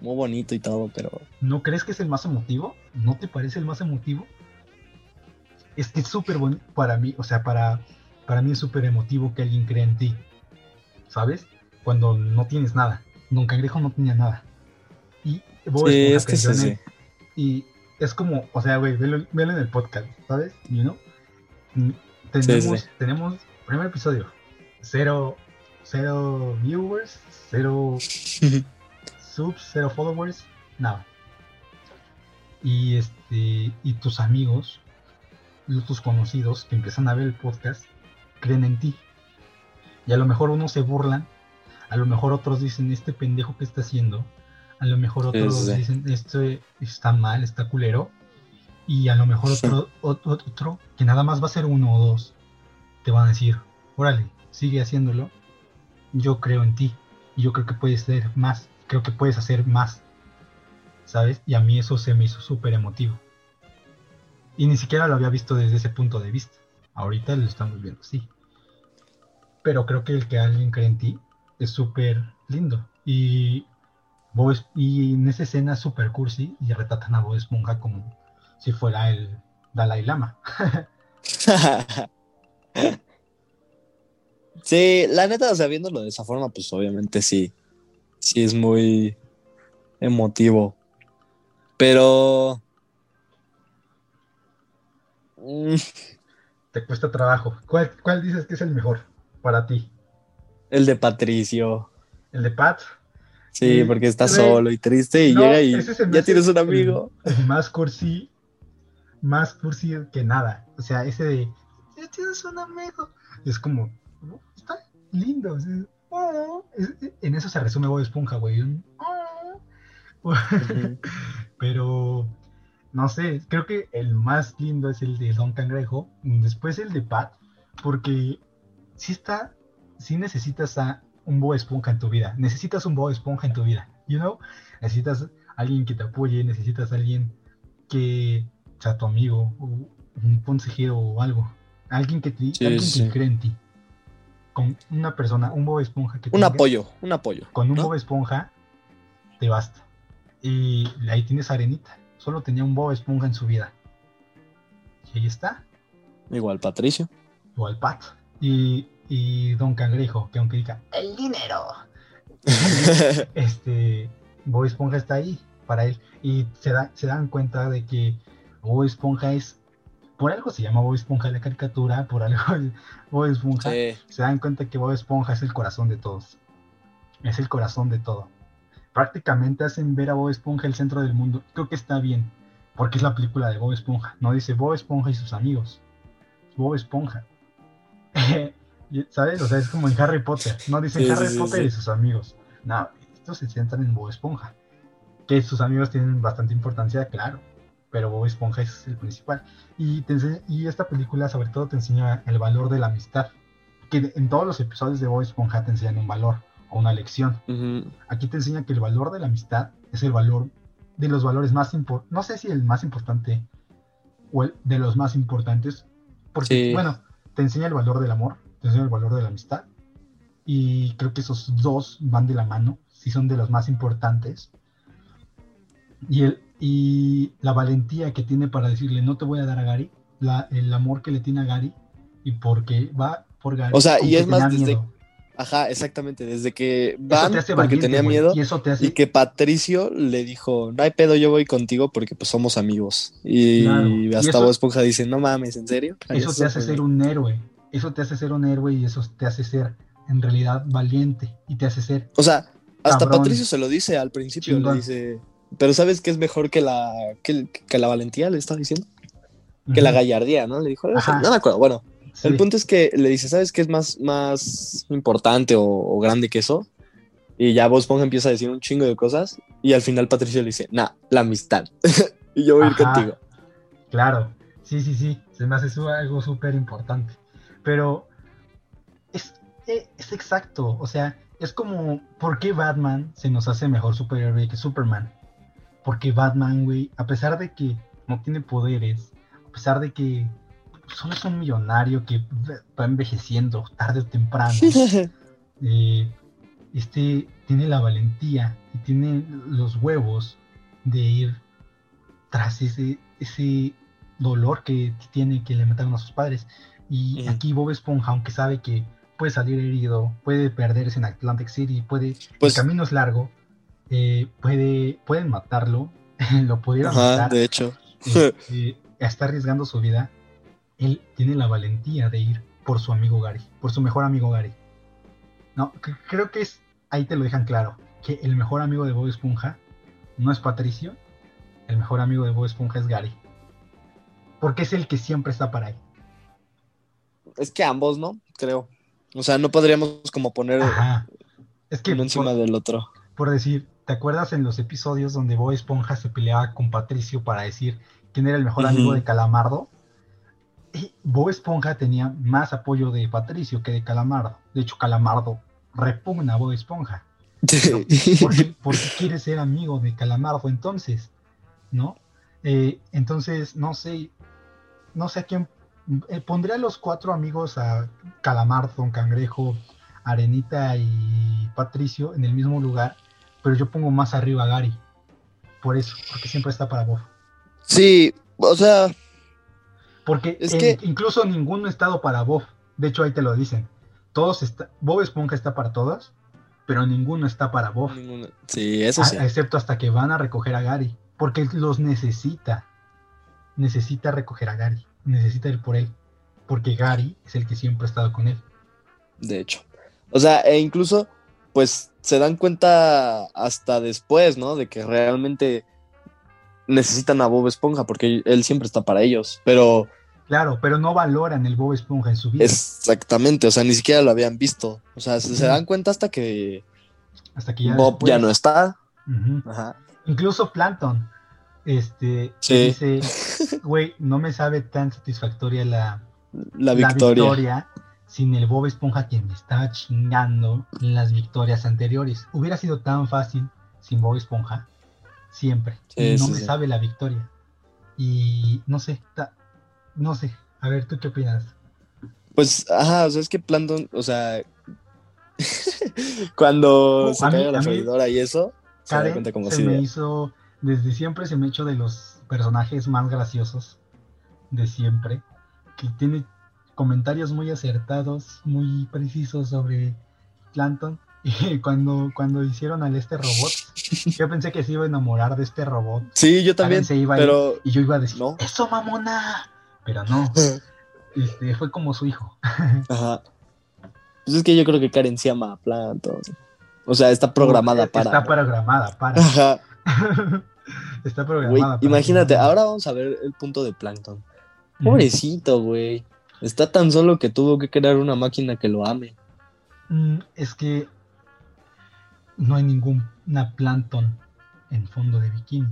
muy bonito y todo, pero ¿No crees que es el más emotivo? ¿No te parece el más emotivo? Es que es súper bonito para mí, o sea, para, para mí es súper emotivo que alguien crea en ti, ¿sabes? Cuando no tienes nada. Don Cangrejo no tenía nada. Y Bob sí, es que creyó sí, en sí. él. Y es como, o sea, güey, velo, velo en el podcast, ¿sabes? You know? Mm, Tenemos, sí. tenemos, primer episodio, cero, cero viewers, cero subs, cero followers, nada. Y este, y tus amigos, tus conocidos que empiezan a ver el podcast, creen en ti. Y a lo mejor unos se burlan, a lo mejor otros dicen, este pendejo que está haciendo, a lo mejor otros sí. dicen, esto está mal, está culero, y a lo mejor otro, otro, otro, que nada más va a ser uno o dos, te van a decir, órale, sigue haciéndolo, yo creo en ti, y yo creo que puedes ser más, creo que puedes hacer más, ¿sabes? Y a mí eso se me hizo súper emotivo. Y ni siquiera lo había visto desde ese punto de vista. Ahorita lo estamos viendo, sí. Pero creo que el que alguien cree en ti es súper lindo. Y, Bob y en esa escena es súper cursi y retratan a Bob Esponja como si fuera el Dalai Lama. sí, la neta, o sea, viéndolo de esa forma, pues obviamente sí, sí es muy emotivo. Pero... Te cuesta trabajo. ¿Cuál, ¿Cuál dices que es el mejor para ti? el de Patricio. ¿El de Pat? Sí, Sí, porque está solo y triste y No, llega y ese ya tienes un amigo. El, más cursi, más cursi que nada. O sea, ese de, ya tienes un amigo. Es como, "Oh, está lindo. o sea, En eso se resume Bob Esponja, güey. Pero, no sé, creo que el más lindo es el de Don Cangrejo. Después el de Pat, porque si está, si necesitas a un Bob Esponja en tu vida. Necesitas un Bob Esponja en tu vida. You know? Necesitas alguien que te apoye, necesitas alguien que sea tu amigo, o un consejero o algo. Alguien que te, alguien que cree en ti. Con una persona, un Bob Esponja que Un apoyo, un apoyo. Con un Bob Esponja te basta. Y ahí tienes Arenita. Solo tenía un Bob Esponja en su vida. Y ahí está. Igual Patricio. Igual Pat. Y, y Don Cangrejo, que aunque diga, el dinero. este, Bob Esponja está ahí para él. Y se, da, se dan cuenta de que Bob Esponja es. Por algo se llama Bob Esponja la caricatura, por algo Bob Esponja. Se dan cuenta que Bob Esponja es el corazón de todos. Es el corazón de todo. Prácticamente hacen ver a Bob Esponja el centro del mundo. Creo que está bien, porque es la película de Bob Esponja. No dice Bob Esponja y sus amigos. Bob Esponja. ¿Sabes? O sea, es como en Harry Potter. No dicen Harry Potter y sus amigos. No, estos se centran en Bob Esponja que sus amigos tienen bastante importancia, claro, pero Bob Esponja es el principal. Y, y esta película sobre todo te enseña el valor de la amistad, que en todos los episodios de Bob Esponja te enseñan un valor o una lección. Aquí te enseña que el valor de la amistad es el valor de los valores más importantes, no sé si el más importante o el de los más importantes, porque bueno, te enseña el valor del amor, te enseña el valor de la amistad, y creo que esos dos van de la mano, si son de los más importantes, y, el, y la valentía que tiene para decirle, no te voy a dar a Gary, la, el amor que le tiene a Gary, y porque va por Gary. O sea, y es más desde... Ajá, exactamente, desde que van porque tenía miedo y, eso te hace... y que Patricio le dijo, no hay pedo, yo voy contigo porque pues somos amigos. Y, hasta vos Esponja dice, no mames, ¿en serio? Eso te hace ser un héroe, eso te hace ser un héroe y eso te hace ser en realidad valiente y te hace ser... O sea, hasta Patricio se lo dice al principio, le dice, pero ¿sabes qué es mejor que la, que, la valentía? Le está diciendo. Que la gallardía, ¿no? Le dijo, no me acuerdo. Bueno, el punto es que le dice, ¿sabes qué es más, más importante o, grande que eso? Y ya Esponja empieza a decir un chingo de cosas y al final Patricio le dice, nah, la amistad. y yo voy a ir contigo. Claro, sí, sí, sí, se me hace algo súper importante. Pero es, e, es exacto, o sea, es como, ¿por qué Batman se nos hace mejor superhéroe que Superman? Porque Batman, güey, a pesar de que no tiene poderes, a pesar de que solo es un millonario que va envejeciendo tarde o temprano, eh, este tiene la valentía y tiene los huevos de ir tras ese, ese dolor que tiene que le mataron a sus padres. Y aquí Bob Esponja, aunque sabe que puede salir herido, puede perderse en Atlantic City, puede, pues, el camino es largo, eh, puede, pueden matarlo, lo pudieron matar. De hecho. Este, está arriesgando su vida. Él tiene la valentía de ir por su amigo Gary, por su mejor amigo Gary. No, creo que es, ahí te lo dejan claro, que el mejor amigo de Bob Esponja no es Patricio, el mejor amigo de Bob Esponja es Gary. Porque es el que siempre está para él. Es que ambos, ¿no? Creo. O sea, no podríamos como poner Es que uno encima del otro. Por decir, ¿Te acuerdas en los episodios donde Bob Esponja se peleaba con Patricio para decir quién era el mejor amigo de Calamardo? Bob Esponja tenía más apoyo de Patricio que de Calamardo. De hecho, Calamardo repugna a Bob Esponja. ¿por, qué, quiere ser amigo de Calamardo entonces? ¿No? Eh, entonces, no sé, no sé a quién. Eh, pondría a los cuatro amigos a Calamardo, Cangrejo, Arenita y Patricio en el mismo lugar pero yo pongo más arriba a Gary. Por eso, porque siempre está para Bob. Sí, o sea. Porque es que... incluso ninguno ha estado para Bob. De hecho, ahí te lo dicen. Todos está, Bob Esponja está para todas, pero ninguno está para Bob. Sí, eso sí. excepto hasta que van a recoger a Gary. Porque los necesita. Necesita recoger a Gary. Necesita ir por él. Porque Gary es el que siempre ha estado con él. De hecho. O sea, e incluso pues se dan cuenta hasta después, ¿no? De que realmente necesitan a Bob Esponja porque él siempre está para ellos, pero Claro, pero no valoran el Bob Esponja en su vida. Exactamente, o sea, ni siquiera lo habían visto. O sea, se, se dan cuenta hasta que Hasta que ya Bob ya no está. Ajá. Incluso Plankton, este, Sí. dice, güey, no me sabe tan satisfactoria la, La la victoria. victoria sin el Bob Esponja quien me estaba chingando en las victorias anteriores. Hubiera sido tan fácil sin Bob Esponja, siempre. Sí, y no sí, me sí. sabe la victoria. Y no sé, ta- no sé. A ver, ¿tú qué opinas? Pues, ajá, o sea, es que Plankton, o sea, cuando se a la y eso, se da cuenta como se me hizo, desde siempre se me hecho de los personajes más graciosos de siempre, que tiene comentarios muy acertados, muy precisos sobre Plankton. Y cuando, cuando hicieron al este robot, yo pensé que se iba a enamorar de este robot. Sí, yo también, se iba pero y yo iba a decir, no. ¡eso mamona! Pero no, este, fue como su hijo. Ajá. Pues es que yo creo que Karen sí ama a Plankton. O sea, está programada para. Está programada para. Ajá. está programada para. imagínate, ahora vamos a ver el punto de Plankton. Pobrecito, güey. Está tan solo que tuvo que crear una máquina que lo ame. Mm, es que no hay ninguna plancton en fondo de bikini.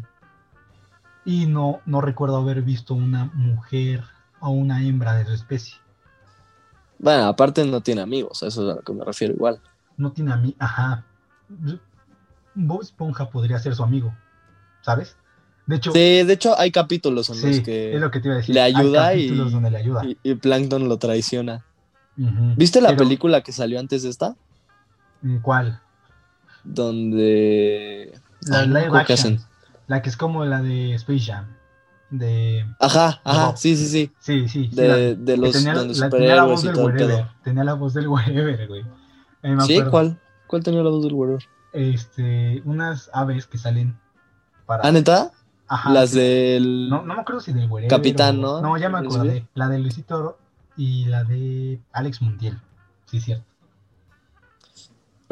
Y no, no recuerdo haber visto una mujer o una hembra de su especie. Bueno, aparte no tiene amigos, a eso es a lo que me refiero igual. No tiene a mí, ajá. Bob Esponja podría ser su amigo, ¿sabes? De hecho, Sí, de hecho hay capítulos en sí, los es que lo que te iba a decir. le Hay ayuda y- donde le ayuda. y, y Plankton lo traiciona. ¿Viste la Pero, película que salió antes de esta? ¿Cuál? Donde... La no acuerdo qué action. hacen. La que es como la de Space Jam. De. Ajá, ajá, Bob. sí, sí, sí. Sí, sí. sí, la- De, de que los tenía, donde la, la superhéroes y del todo el wherever. pedo. Tenía la voz del wherever, güey. Me ¿Sí? acuerdo. ¿Cuál? ¿Cuál tenía la voz del güero? Este, unas aves que salen para. ¿Ah, neta? Ajá, Las que- del... No, no me acuerdo si del wherever. Capitán, o- ¿no? No, ya me ¿Sí? acordé. La de Luisito Oro y la de Alex Montiel. Sí, cierto.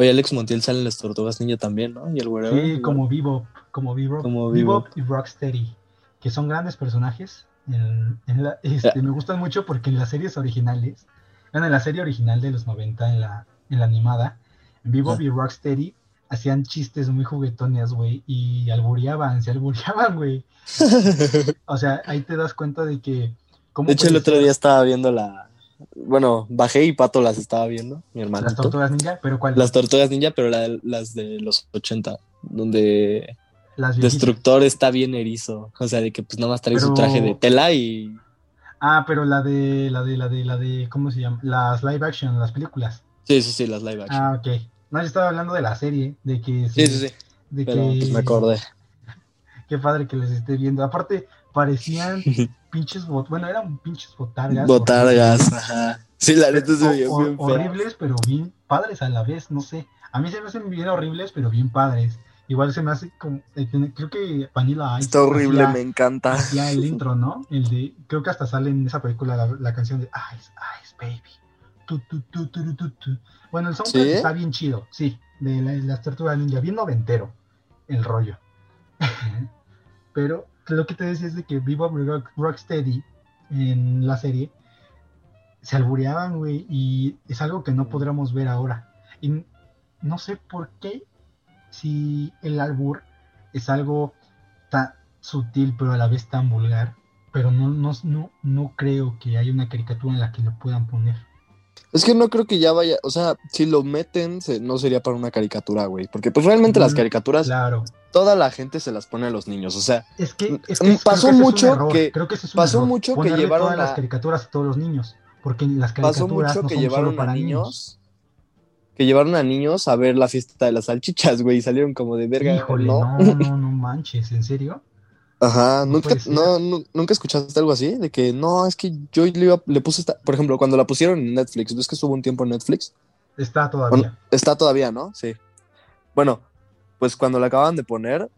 Oye, Alex Montiel sale en las Tortugas Ninja también, ¿no? Y el güero. Sí, como Bebop, como Bebop, Como Bebop Bebop. y Rocksteady, que son grandes personajes. En, en la- este, Ya. Me gustan mucho porque en las series originales, bueno, en la serie original de los 90, en la, en la animada, Bebop Ah. y Rocksteady hacían chistes muy juguetones, güey, y albureaban, se albureaban, güey. O sea, ahí te das cuenta de que... ¿cómo De hecho, el otro día estaba viendo la... Bueno, bajé y Pato las estaba viendo, mi hermano. Las tortugas ninja, pero ¿cuál? Las tortugas ninja, pero la las de los 80, donde Las. Destructor está bien erizo. O sea, de que pues nada más trae su traje de tela y. Ah, pero la de, la de, la de, la de, ¿cómo se llama? Las live action, las películas. Sí, sí, sí, las live action. Ah, ok. No, yo estaba hablando de la serie, de que... sí, sí, sí. De Pero que... pues me acordé. Qué padre que les esté viendo. Aparte, parecían pinches bot... Bueno, eran pinches botargas. Botargas, horribles. ajá. Sí, la neta se veía bien horribles, pero bien padres a la vez, no sé. A mí se me hacen bien horribles, pero bien padres. Igual se me hace como... eh, creo que Vanilla Ice Está horrible, hacía- me encanta. hacía el intro, ¿no? El de... Creo que hasta sale en esa película la, la canción de Ice, Ice, Baby. Tu, tu, tu. Bueno, el soundtrack ¿Sí? está bien chido, sí. De la- las tortugas ninja, bien noventero el rollo. Pero lo que te decía es de que Bebop Rock, Rocksteady en la serie se albureaban, güey, y es algo que no podremos ver ahora. Y no sé por qué, si el albur es algo tan sutil, pero a la vez tan vulgar, pero no, no, no, no creo que haya una caricatura en la que lo puedan poner. Es que no creo que ya vaya. O sea, si lo meten, se- no sería para una caricatura, güey. Porque pues realmente las Mm, caricaturas, Claro. Toda la gente se las pone a los niños. O sea, Es que, Mm, es que es- pasó mucho que- pasó mucho que llevaron todas las a- caricaturas a todos los niños, porque las pasó mucho no que llevaron para a niños. niños. Que llevaron a niños a ver la fiesta de las salchichas, güey. Y salieron como de verga. Híjole, ¿no? no, no, no manches, ¿en serio? Ajá, ¿nunca, no, nu- ¿nunca escuchaste algo así? De que no, es que yo le, iba- le puse esta. Por ejemplo, cuando la pusieron en Netflix, ¿ves que estuvo un tiempo en Netflix? Está todavía. Bueno, está todavía, ¿no? Sí. Bueno, pues cuando la acaban de poner,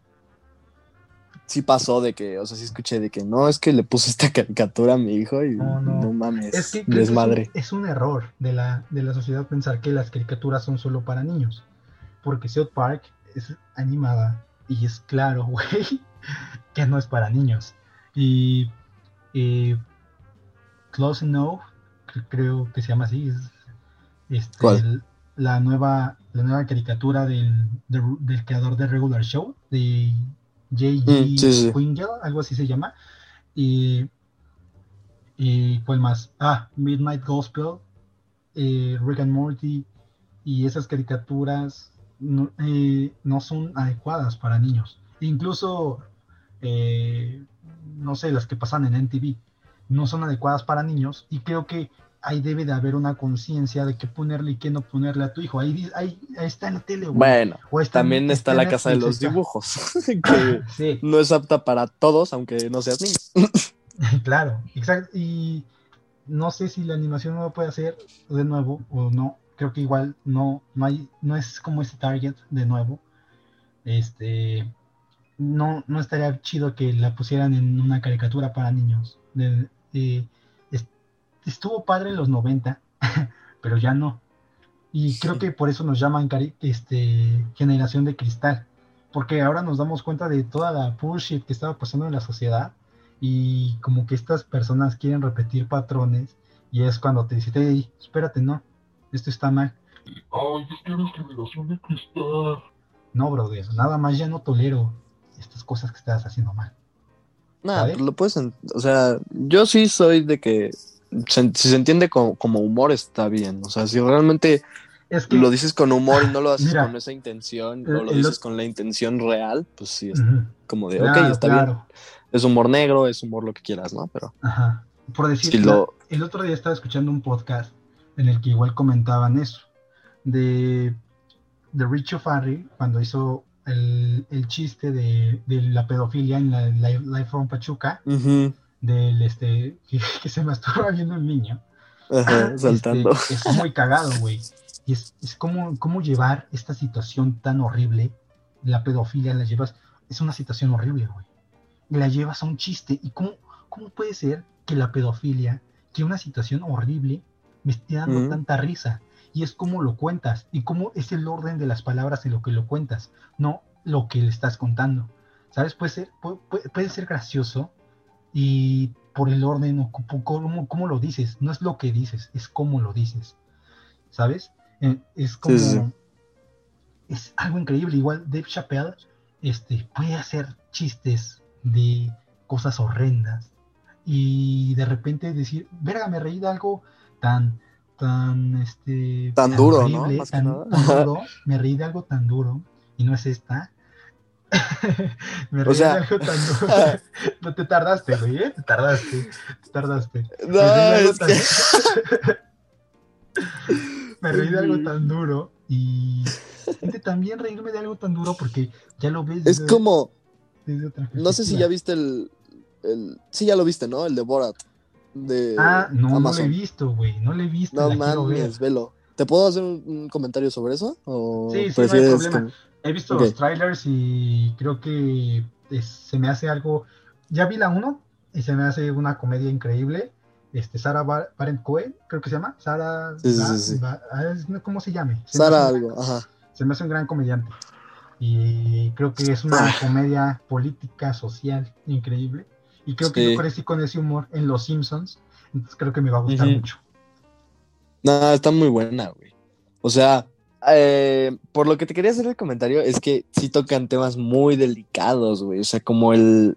sí pasó de que, o sea, sí escuché de que no, es que le puse esta caricatura a mi hijo y No, no, no. mames, Es que desmadre. Es, un, es un error de la, de la sociedad pensar que las caricaturas son solo para niños. Porque South Park es animada y es claro, güey, que no es para niños. Y, eh, Close Enough, cre- creo que se llama así, es este, ¿Cuál? el- la nueva la nueva caricatura del, del, del creador de Regular Show, de J.G. Mm, sí, algo así se llama. Y, y ¿cuál más? Ah, Midnight Gospel, eh, Rick and Morty, y esas caricaturas no, eh, no son adecuadas para niños. Incluso, eh, no sé, las que pasan en NTV no son adecuadas para niños y creo que ahí debe de haber una conciencia de qué ponerle y qué no ponerle a tu hijo. Ahí, ahí, ahí está en la tele, güey. Bueno, O está en- también está la casa de los está. dibujos, que Sí, no es apta para todos, aunque no seas niño. claro, exacto. Y no sé si la animación no lo puede hacer de nuevo o no. Creo que igual no, no hay, no es como ese target de nuevo. Este no, no estaría chido que la pusieran en una caricatura para niños. De- estuvo padre en los 90, pero ya no. Y creo que por eso nos llaman cari- este, generación de cristal. Porque ahora nos damos cuenta de toda la bullshit que estaba pasando en la sociedad. Y como que estas personas quieren repetir patrones. Y es cuando te dicen, hey, espérate, no, esto está mal. Ay, es que eres generación de cristal. No, brother, nada más ya no tolero estas cosas que estás haciendo mal. Nada, lo puedes. O sea, yo sí soy de que se- si se entiende como, como humor está bien. O sea, si realmente Es que... lo dices con humor y no lo haces Mira, con esa intención, el- o lo dices con la intención real, pues sí, es como de, claro, ok, está bien. Es humor negro, es humor lo que quieras, ¿no? Pero Ajá. Por decir, si la- lo. el otro día estaba escuchando un podcast en el que igual comentaban eso, de, de Richo Farrell, cuando hizo el, el chiste de, de la pedofilia en la Live, Live from Pachuca, Ujú, del este, que, que se masturba viendo un niño. ajá, saltando. Este, es muy cagado, güey. Y es, es como, cómo llevar esta situación tan horrible, la pedofilia, la llevas, es una situación horrible, güey. La llevas a un chiste. ¿Y cómo, cómo puede ser que la pedofilia, que una situación horrible, me esté dando tanta risa? Y es cómo lo cuentas, y cómo es el orden de las palabras en lo que lo cuentas, no lo que le estás contando. ¿Sabes? Puede ser, pu- puede, puede ser gracioso y por el orden o cómo, cómo lo dices, no es lo que dices, es cómo lo dices, ¿sabes? Eh, Es como, Sí, sí, sí. es algo increíble, igual Dave Chappelle este, puede hacer chistes de cosas horrendas y de repente decir, verga, me reí de algo tan, tan, este, Tan duro, ¿no? Más que tan, tan duro, me reí de algo tan duro y no es esta. Me reí sea- de algo tan duro. no te tardaste, güey, ¿eh? Te tardaste, te tardaste. No, Me reí de algo es tan- que- me reí de algo tan duro y gente, también reírme de algo tan duro porque ya lo ves es como. desde otra No sé si ya viste el, el. Sí, ya lo viste, ¿no? El de Borat. De Ah, no, no lo he visto, güey. No lo he visto. No mames, velo. ¿Te puedo hacer un, comentario sobre eso? ¿O Sí, sí, no hay problema. que- He visto los trailers y creo que es- se me hace algo. Ya vi la 1 y se me hace una comedia increíble. Este, Sara Bar- Bareilles Cohen, creo que se llama. Sara. Sí, sí, sí, ah, ¿Cómo se llame? Se Sara algo? Ajá. Se me hace un gran comediante. Y creo que es una Ah. comedia política, social, increíble. Y creo que yo crecí con ese humor en Los Simpsons. Entonces creo que me va a gustar mucho. No, está muy buena, güey. O sea, eh, por lo que te quería hacer el comentario es que sí tocan temas muy delicados, güey. O sea, como el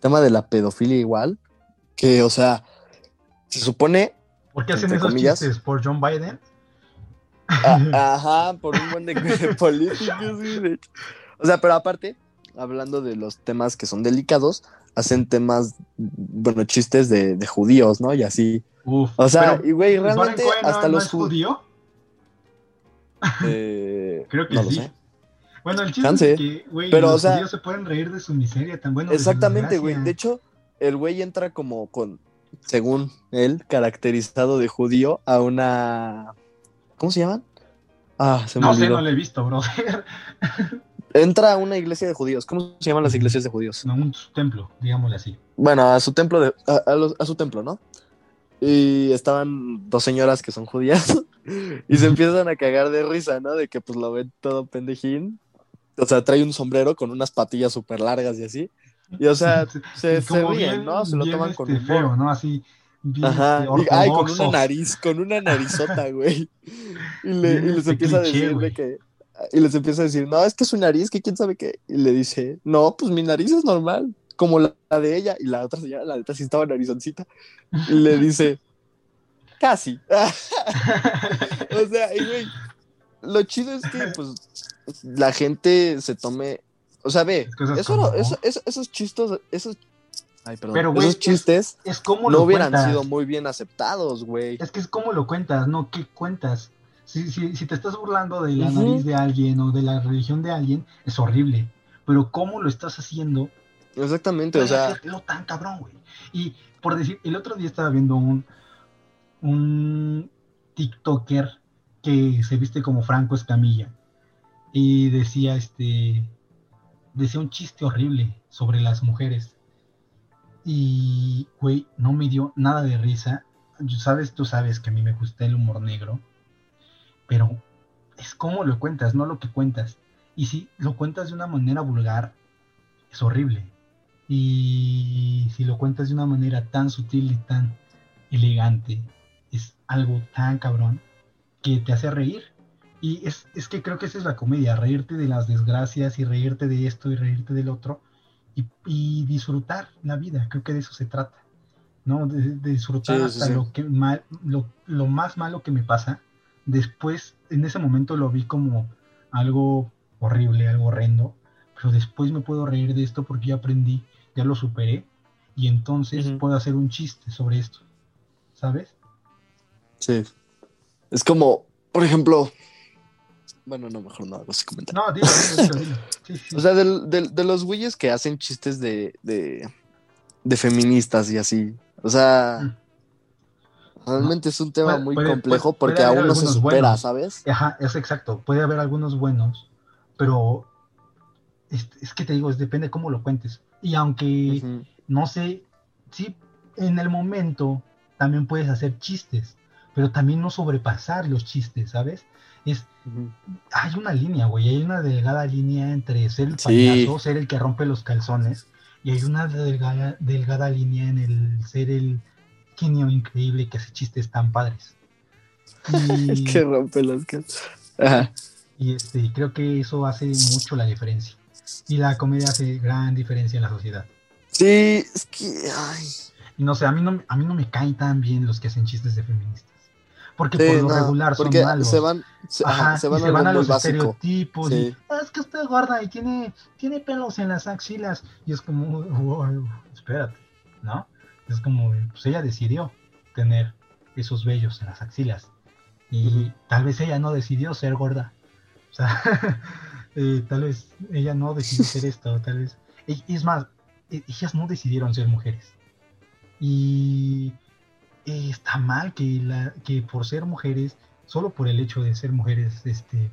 tema de la pedofilia igual. Que, o sea, se supone ¿Por qué hacen esos comillas. chistes? ¿Por John Biden? A- ajá, por un buen de, de políticos, sí, de hecho. O sea, pero aparte, hablando de los temas que son delicados, hacen temas, bueno, chistes de, de judíos, ¿no? Y así. Uf. O sea, y güey, ¿Baron realmente hasta no los es ju- judío? Eh, Creo que no sí. sé. Bueno, el chiste Chance. es que, güey, Pero, los o sea- judíos se pueden reír de su miseria tan bueno. Exactamente, güey. De hecho, el güey entra como con, según él, caracterizado de judío a una. ¿Cómo se llaman? Ah, se me No sé, olvidó. no lo he visto, brother. Entra a una iglesia de judíos. ¿Cómo se llaman las iglesias de judíos? No, un templo, digámosle así. Bueno, a su templo, de, a, a los- a su templo, ¿no? Y estaban dos señoras que son judías y se empiezan a cagar de risa, ¿no? De que pues lo ven todo pendejín. O sea, trae un sombrero con unas patillas súper largas y así. Y o sea, se, se ríen, bien- ¿no? Se lo toman con este, feo, ¿no? Así, bien, Ajá. este, y- ay, con una nariz, con una narizota, güey. Y, le- y les este, empieza a decir de que. Y les empieza a decir, no, es que su nariz, que quién sabe qué. Y le dice, no, pues mi nariz es normal, como la, la de ella. Y la otra señora, la neta sí estaba narizoncita. Le dice, casi. o sea, y güey, lo chido es que, pues, la gente se tome. O sea, ve, Cosas eso como- no- eso- eso- esos chistos, esos. Ay, perdón. Pero, güey, esos chistes Es como no hubieran cuentas. sido muy bien aceptados, güey. Es que es como lo cuentas, no qué cuentas. Si, si, si te estás burlando de la nariz de alguien o de la religión de alguien, es horrible. Pero cómo lo estás haciendo, Exactamente, o sea, hacértelo tan cabrón, güey. Y por decir, el otro día estaba viendo un, un TikToker que se viste como Franco Escamilla. Y decía este. Decía un chiste horrible sobre las mujeres. Y, güey, no me dio nada de risa. Yo- Sabes, tú sabes que a mí me gusta el humor negro. Pero es como lo cuentas, no lo que cuentas. Y si lo cuentas de una manera vulgar, es horrible. Y si lo cuentas de una manera tan sutil y tan elegante, es algo tan cabrón que te hace reír. Y es, es que creo que esa es la comedia, reírte de las desgracias y reírte de esto y reírte del otro y, y disfrutar la vida. Creo que de eso se trata. ¿no? De, de disfrutar Sí, hasta sí. Lo, que mal, lo, lo más malo que me pasa. Después, en ese momento lo vi como algo horrible, algo horrendo, pero después me puedo reír de esto porque ya aprendí, ya lo superé y entonces puedo hacer un chiste sobre esto, ¿sabes? sí. Es como, por ejemplo, bueno, no, mejor no hago ese comentario. No, dilo, dilo, dilo, dilo. Sí, sí. O sea, del- del- de los güeyes que hacen chistes de, de, de feministas y así. O sea, Mm. realmente es un tema Puede- muy puede- complejo puede- porque aún no se supera, buenos. ¿sabes? Ajá, es exacto. Puede haber algunos buenos, pero es, es que te digo, es, depende cómo lo cuentes. Y aunque no sé, sí, en el momento también puedes hacer chistes, pero también no sobrepasar los chistes, ¿sabes? Es, hay una línea, güey, hay una delgada línea entre ser el Sí. payaso, ser el que rompe los calzones, y hay una delgada, delgada línea en el ser el genio increíble que hace chistes tan padres. Y, El que rompe casas. Ajá. y, este, creo que eso hace mucho la diferencia. Y la comedia hace gran diferencia en la sociedad. Sí, es que, ay. Y no sé, a mí no, a mí no me caen tan bien los que hacen chistes de feministas. Porque Sí, por lo no, regular son porque malos. se van, se, ajá, y van, se a, van a los básico. estereotipos. Sí. y, "Ah, es que está gorda y tiene, tiene pelos en las axilas. Y es como, "Wow, espérate, ¿no? Es como, pues ella decidió tener esos vellos en las axilas. Y tal vez ella no decidió ser gorda. O sea, eh, tal vez ella no decidió ser esto, tal vez. es más, e- ellas no decidieron ser mujeres. Y eh, está mal que, la, que por ser mujeres, solo por el hecho de ser mujeres, este,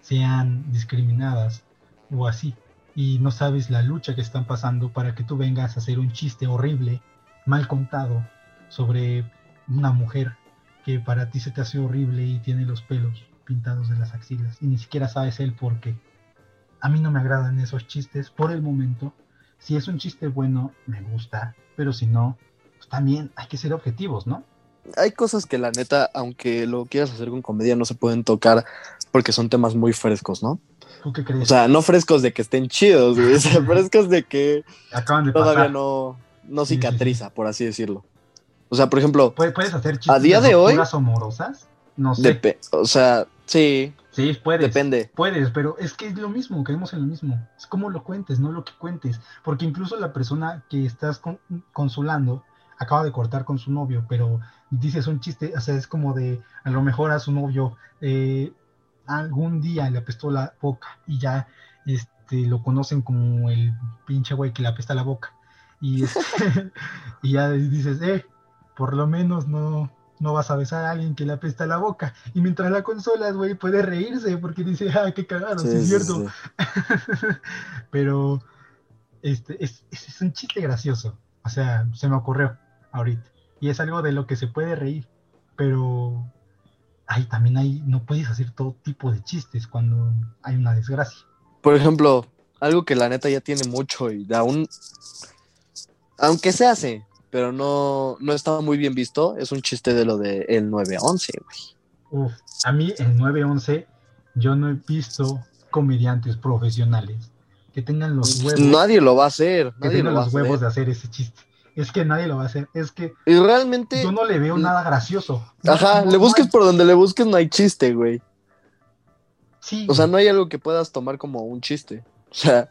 sean discriminadas o así. Y no sabes la lucha que están pasando para que tú vengas a hacer un chiste horrible, mal contado, sobre una mujer que para ti se te hace horrible y tiene los pelos pintados de las axilas y ni siquiera sabes el por qué. A mí no me agradan esos chistes por el momento. Si es un chiste bueno, me gusta, pero si no, pues también hay que ser objetivos, ¿no? Hay cosas que la neta, aunque lo quieras hacer con comedia, no se pueden tocar porque son temas muy frescos, ¿no? ¿Tú qué crees? O sea, no frescos de que estén chidos, güey. O sea, frescos de que Acaban de todavía pasar. no, no Sí, sí, cicatriza, por así decirlo. O sea, por ejemplo, ¿Puedes, hacer chistes A día de hoy- rupturas amorosas? No sé. o sea, sí, sí, puedes. depende. Puedes, pero es que es lo mismo, caemos en lo mismo. Es como lo cuentes, no lo que cuentes. Porque incluso la persona que estás con- consolando acaba de cortar con su novio, pero dices un chiste, o sea, es como de, a lo mejor a su novio eh, algún día le apestó la boca y ya este, lo conocen como el pinche güey que le apesta la boca. Y, este, y ya dices, eh, por lo menos no, no vas a besar a alguien que le apesta la boca. Y mientras la consolas, güey, puede reírse porque dice, ah, qué cagado, sí, Sí, es cierto. sí. Pero este es, es, un chiste gracioso. O sea, se me ocurrió ahorita. Y es algo de lo que se puede reír. Pero hay, también hay, no puedes hacer todo tipo de chistes cuando hay una desgracia. Por ejemplo, algo que la neta ya tiene mucho y aún, aunque se hace, pero no, no estaba muy bien visto. Es un chiste de lo de el 911, güey. Uf, a mí en 911 yo no he visto comediantes profesionales que tengan los huevos, Nadie lo va a hacer. que Nadie lo tengan los huevos hacer. de hacer ese chiste. Es que nadie lo va a hacer. Es que Y realmente, yo no le veo nada gracioso. Ajá, no- le busques por donde le busques, no hay chiste, güey. Sí, O sea, no hay algo que puedas tomar como un chiste. O sea,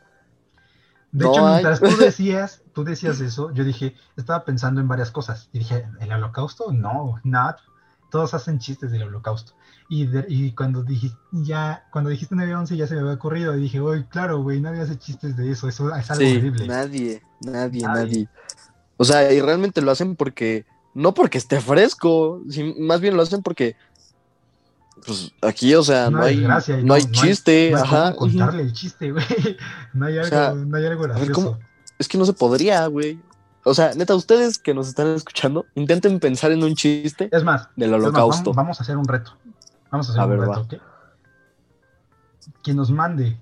De No hecho, hay. mientras tú decías, tú decías eso, yo dije, estaba pensando en varias cosas. Y dije, ¿el holocausto? No, nada. Todos hacen chistes del holocausto. Y, de- y cuando dijiste, ya, cuando dijiste 911 ya se me había ocurrido. Y dije, uy, claro, güey, nadie hace chistes de eso. Eso es algo sí, horrible. nadie, nadie, Nadie. nadie. O sea, y realmente lo hacen porque, no porque esté fresco, más bien lo hacen porque, pues aquí, o sea, no hay, no no- hay chiste, No hay ajá. cómo contarle el chiste, güey. No hay algo, sea, no hay algo gracioso. Es que no se podría, güey. O sea, neta, ustedes que nos están escuchando, intenten pensar en un chiste Es más, del es más, holocausto. vamos, vamos a hacer un reto. Vamos a hacer A un ver, reto, va. ¿ok? Quien nos mande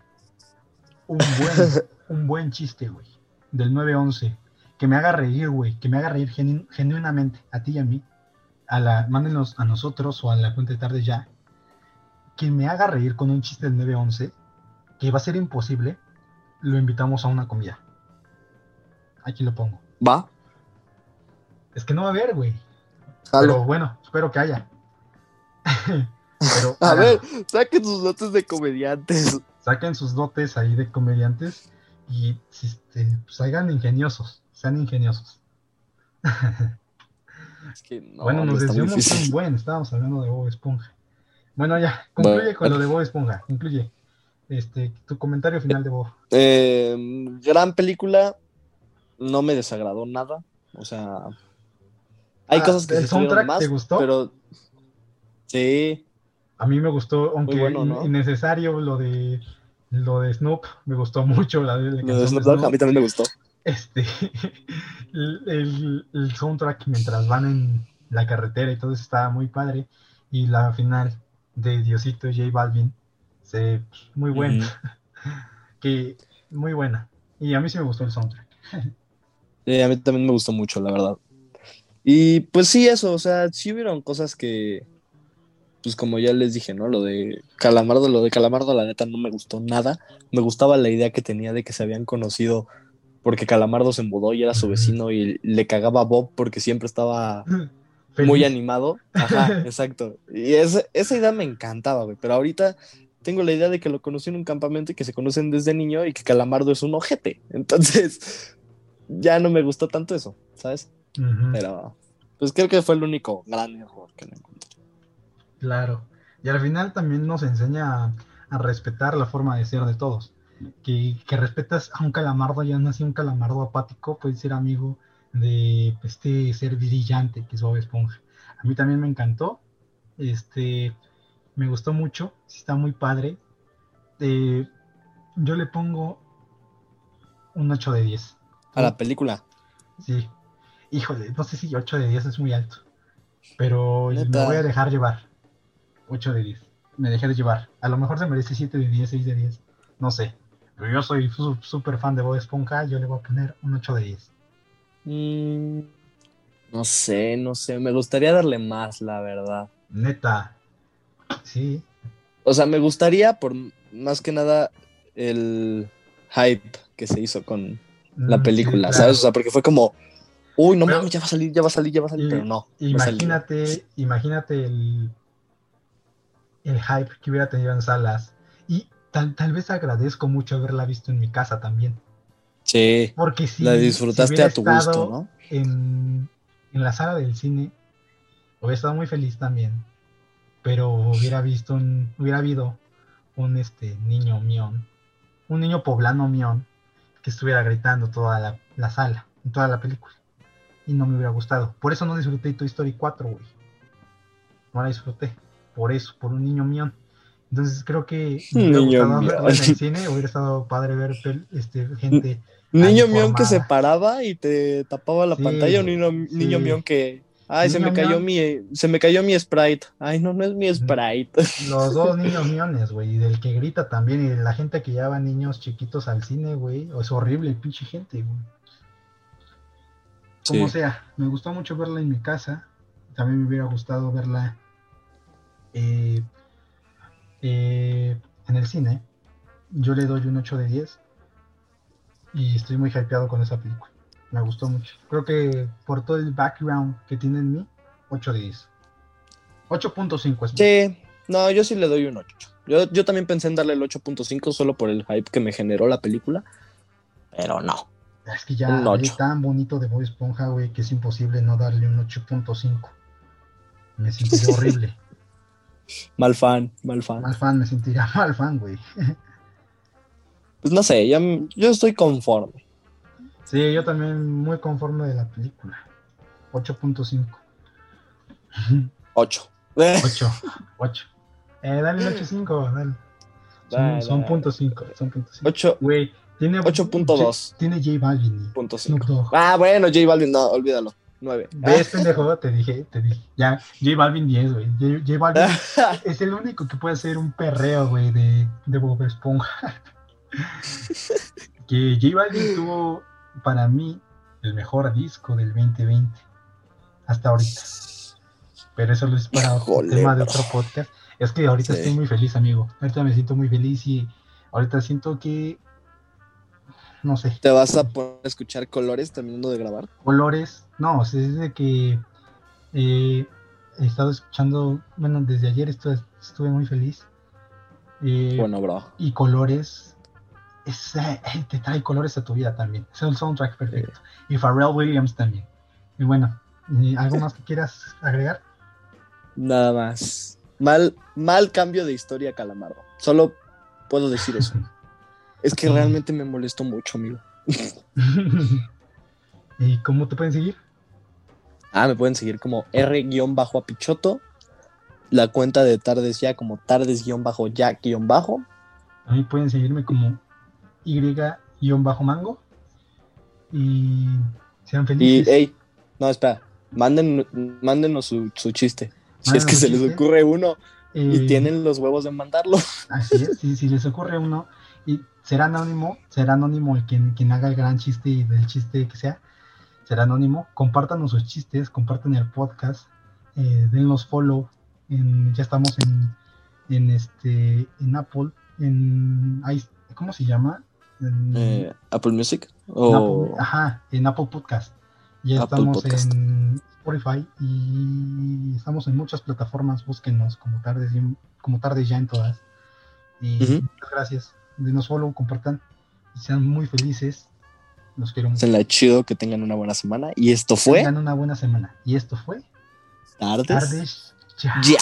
un buen, un buen chiste, güey, del 911, que me haga reír, güey, que me haga reír genu- genuinamente, a ti y a mí, a la, mándenos a nosotros o a la cuenta de tarde ya, que me haga reír con un chiste del 911, que va a ser imposible, lo invitamos a una comida. Aquí lo pongo. Va, Es que no va a haber, güey. Pero bueno, espero que haya. Pero A ver, saquen sus dotes de comediantes. saquen sus dotes ahí de comediantes y este, pues, hagan ingeniosos, sean ingeniosos. Es que no, bueno, no nos desviamos un buen, estábamos hablando de Bob Esponja. Bueno, ya, concluye Bueno. con lo de Bob Esponja, concluye. Este, tu comentario final de Bob. Eh, gran película, no me desagradó nada. O sea, hay Ah, cosas que ¿el se soundtrack más, te gustó? pero sí, A mí me gustó, aunque bueno, in- ¿no? innecesario lo de lo de Snoop, me gustó mucho la, de la canción de Snoop Snoop. a mí también me gustó. este el, el- el soundtrack mientras van en la carretera y todo eso estaba muy padre y la final de Diosito J Balvin se pues, muy buena que muy buena y a mí sí me gustó el soundtrack Sí, a mí también me gustó mucho, la verdad. Y pues sí, eso, o sea, sí hubieron cosas que, pues como ya les dije, ¿no? Lo de Calamardo, lo de Calamardo, la neta, no me gustó nada. Me gustaba la idea que tenía de que se habían conocido porque Calamardo se mudó y era su vecino y le cagaba a Bob porque siempre estaba muy animado. Ajá, exacto. Y esa, esa idea me encantaba, güey. Pero ahorita tengo la idea de que lo conocí en un campamento y que se conocen desde niño y que Calamardo es un ojete. Entonces, ya no me gustó tanto eso, ¿sabes? Pero, pues creo que fue el único gran error que le encontré. claro y al final también nos enseña a, a respetar la forma de ser de todos que, que respetas a un calamardo y aún así un calamardo apático puede ser amigo de este ser brillante que es Bob Esponja. A mí también me encantó, este, me gustó mucho, está muy padre. Eh, yo le pongo un 8 de 10. A la película. Sí, híjole, no sé si 8 de 10 es muy alto, pero Neta. me voy a dejar llevar. 8 de 10, me dejé de llevar. A lo mejor se merece 7 de 10, 6 de 10, no sé. Pero yo soy súper fan de Bob Esponja, yo le voy a poner un 8 de 10. Mm, no sé, no sé. Me gustaría darle más, la verdad. Neta. Sí. O sea, me gustaría, por más que nada, el hype que se hizo con la Mm, película, sí, claro. ¿sabes? O sea, porque fue como, uy, no Pero- mames, ya va a salir, ya va a salir, ya va a salir, Y- pero no. Imagínate, imagínate el, el hype que hubiera tenido en salas. Y tal, tal vez agradezco mucho haberla visto en mi casa también. Sí, Porque si la disfrutaste a tu gusto, ¿no? En, en la sala del cine, hubiera estado muy feliz también. Pero hubiera visto un, hubiera habido un este niño mión, un niño poblano mión, que estuviera gritando toda la, la sala, en toda la película. Y no me hubiera gustado. Por eso no disfruté Toy Story 4, güey. No la disfruté. Por eso, por un niño mión. Entonces creo que Niño en el cine, hubiera estado padre ver este, gente Niño mión que se paraba y te tapaba la Sí, pantalla, o niño, niño sí. mión que, ay, se me cayó mi, se me cayó mi Sprite. Ay, no, no es mi Sprite. Los dos niños miones, güey, y del que grita también, y de la gente que lleva niños chiquitos al cine, güey, es horrible, pinche gente, güey. como Sí. sea, me gustó mucho verla en mi casa. También me hubiera gustado verla eh, eh, en el cine. Yo le doy un 8 de 10 y estoy muy hypeado con esa película. Me gustó mucho. Creo que por todo el background que tiene en mí, 8 de 10. 8.5 es Sí, no, yo sí le doy un 8. Yo, yo también pensé en darle el 8.5 solo por el hype que me generó la película. Pero no. Es que ya es tan bonito de Bob Esponja, güey, que es imposible no darle un 8.5. Me sentiría horrible. Mal fan, mal fan. mal fan, me sentiría mal fan, güey. Pues no sé, m- yo estoy conforme. Sí, yo también muy conforme de la película. 8.5. 8. 8. 8. Eh, dale el 8.5, dale. Son, Dale, son punto cinco, son punto cinco. 8. Güey, tiene 8.2. Tiene J Balvin Punto Snoop cinco. Dogg. Ah, bueno, J Balvin, no, olvídalo. 9. ¿Ves, pendejo? Te dije, te dije. Ya, J Balvin 10, güey. J, J Balvin es el único que puede hacer un perreo, güey, de, de Bob Esponja. que J Balvin tuvo, para mí, el mejor disco del 2020. Hasta ahorita. Pero eso lo es para Híjole, tema de otro podcast. Es que ahorita Sí. estoy muy feliz, amigo. Ahorita me siento muy feliz y ahorita siento que. No sé. ¿Te vas a poner a escuchar colores terminando de grabar? colores. No, o sea, es de que eh, he estado escuchando, bueno, desde ayer estuve, estuve muy feliz. Eh, Bueno, bro. Y colores, es, eh, te trae colores a tu vida también. Es el soundtrack perfecto. Y Pharrell Williams también. Y bueno, ¿algo más que quieras agregar? Nada más. Mal, mal cambio de historia, Calamardo. Solo puedo decir eso. Es que realmente me molestó mucho, amigo. ¿Y cómo te pueden seguir? Ah, me pueden seguir como R-apichoto. La cuenta de tardes ya como tardes-ya-bajo. Mí pueden seguirme como Y-mango. Y sean Y, felices. hey, no, espera. Manden, mándenos su, su chiste. Si es que se les ocurre uno y Eh, tienen los huevos de mandarlo. Así es, si, si les ocurre uno, y será anónimo, será anónimo el quien, quien haga el gran chiste y del chiste que sea, será anónimo. Compártanos sus chistes, compartan el podcast, eh, denlos follow. En, ya estamos en, en este en Apple, en ¿cómo se llama? En, Eh, Apple Music. en O... Apple, ajá, en Apple Podcast. Ya Apple estamos Podcast. en Spotify y estamos en muchas plataformas. Búsquenos como tardes, y- como tardes ya en todas. Y muchas gracias. Denos follow, compartan sean muy felices. Los quiero mucho. la chido, que tengan una buena semana. Y esto fue Tengan una buena semana. Y esto fue Tardes. Tardes Ya. Ya.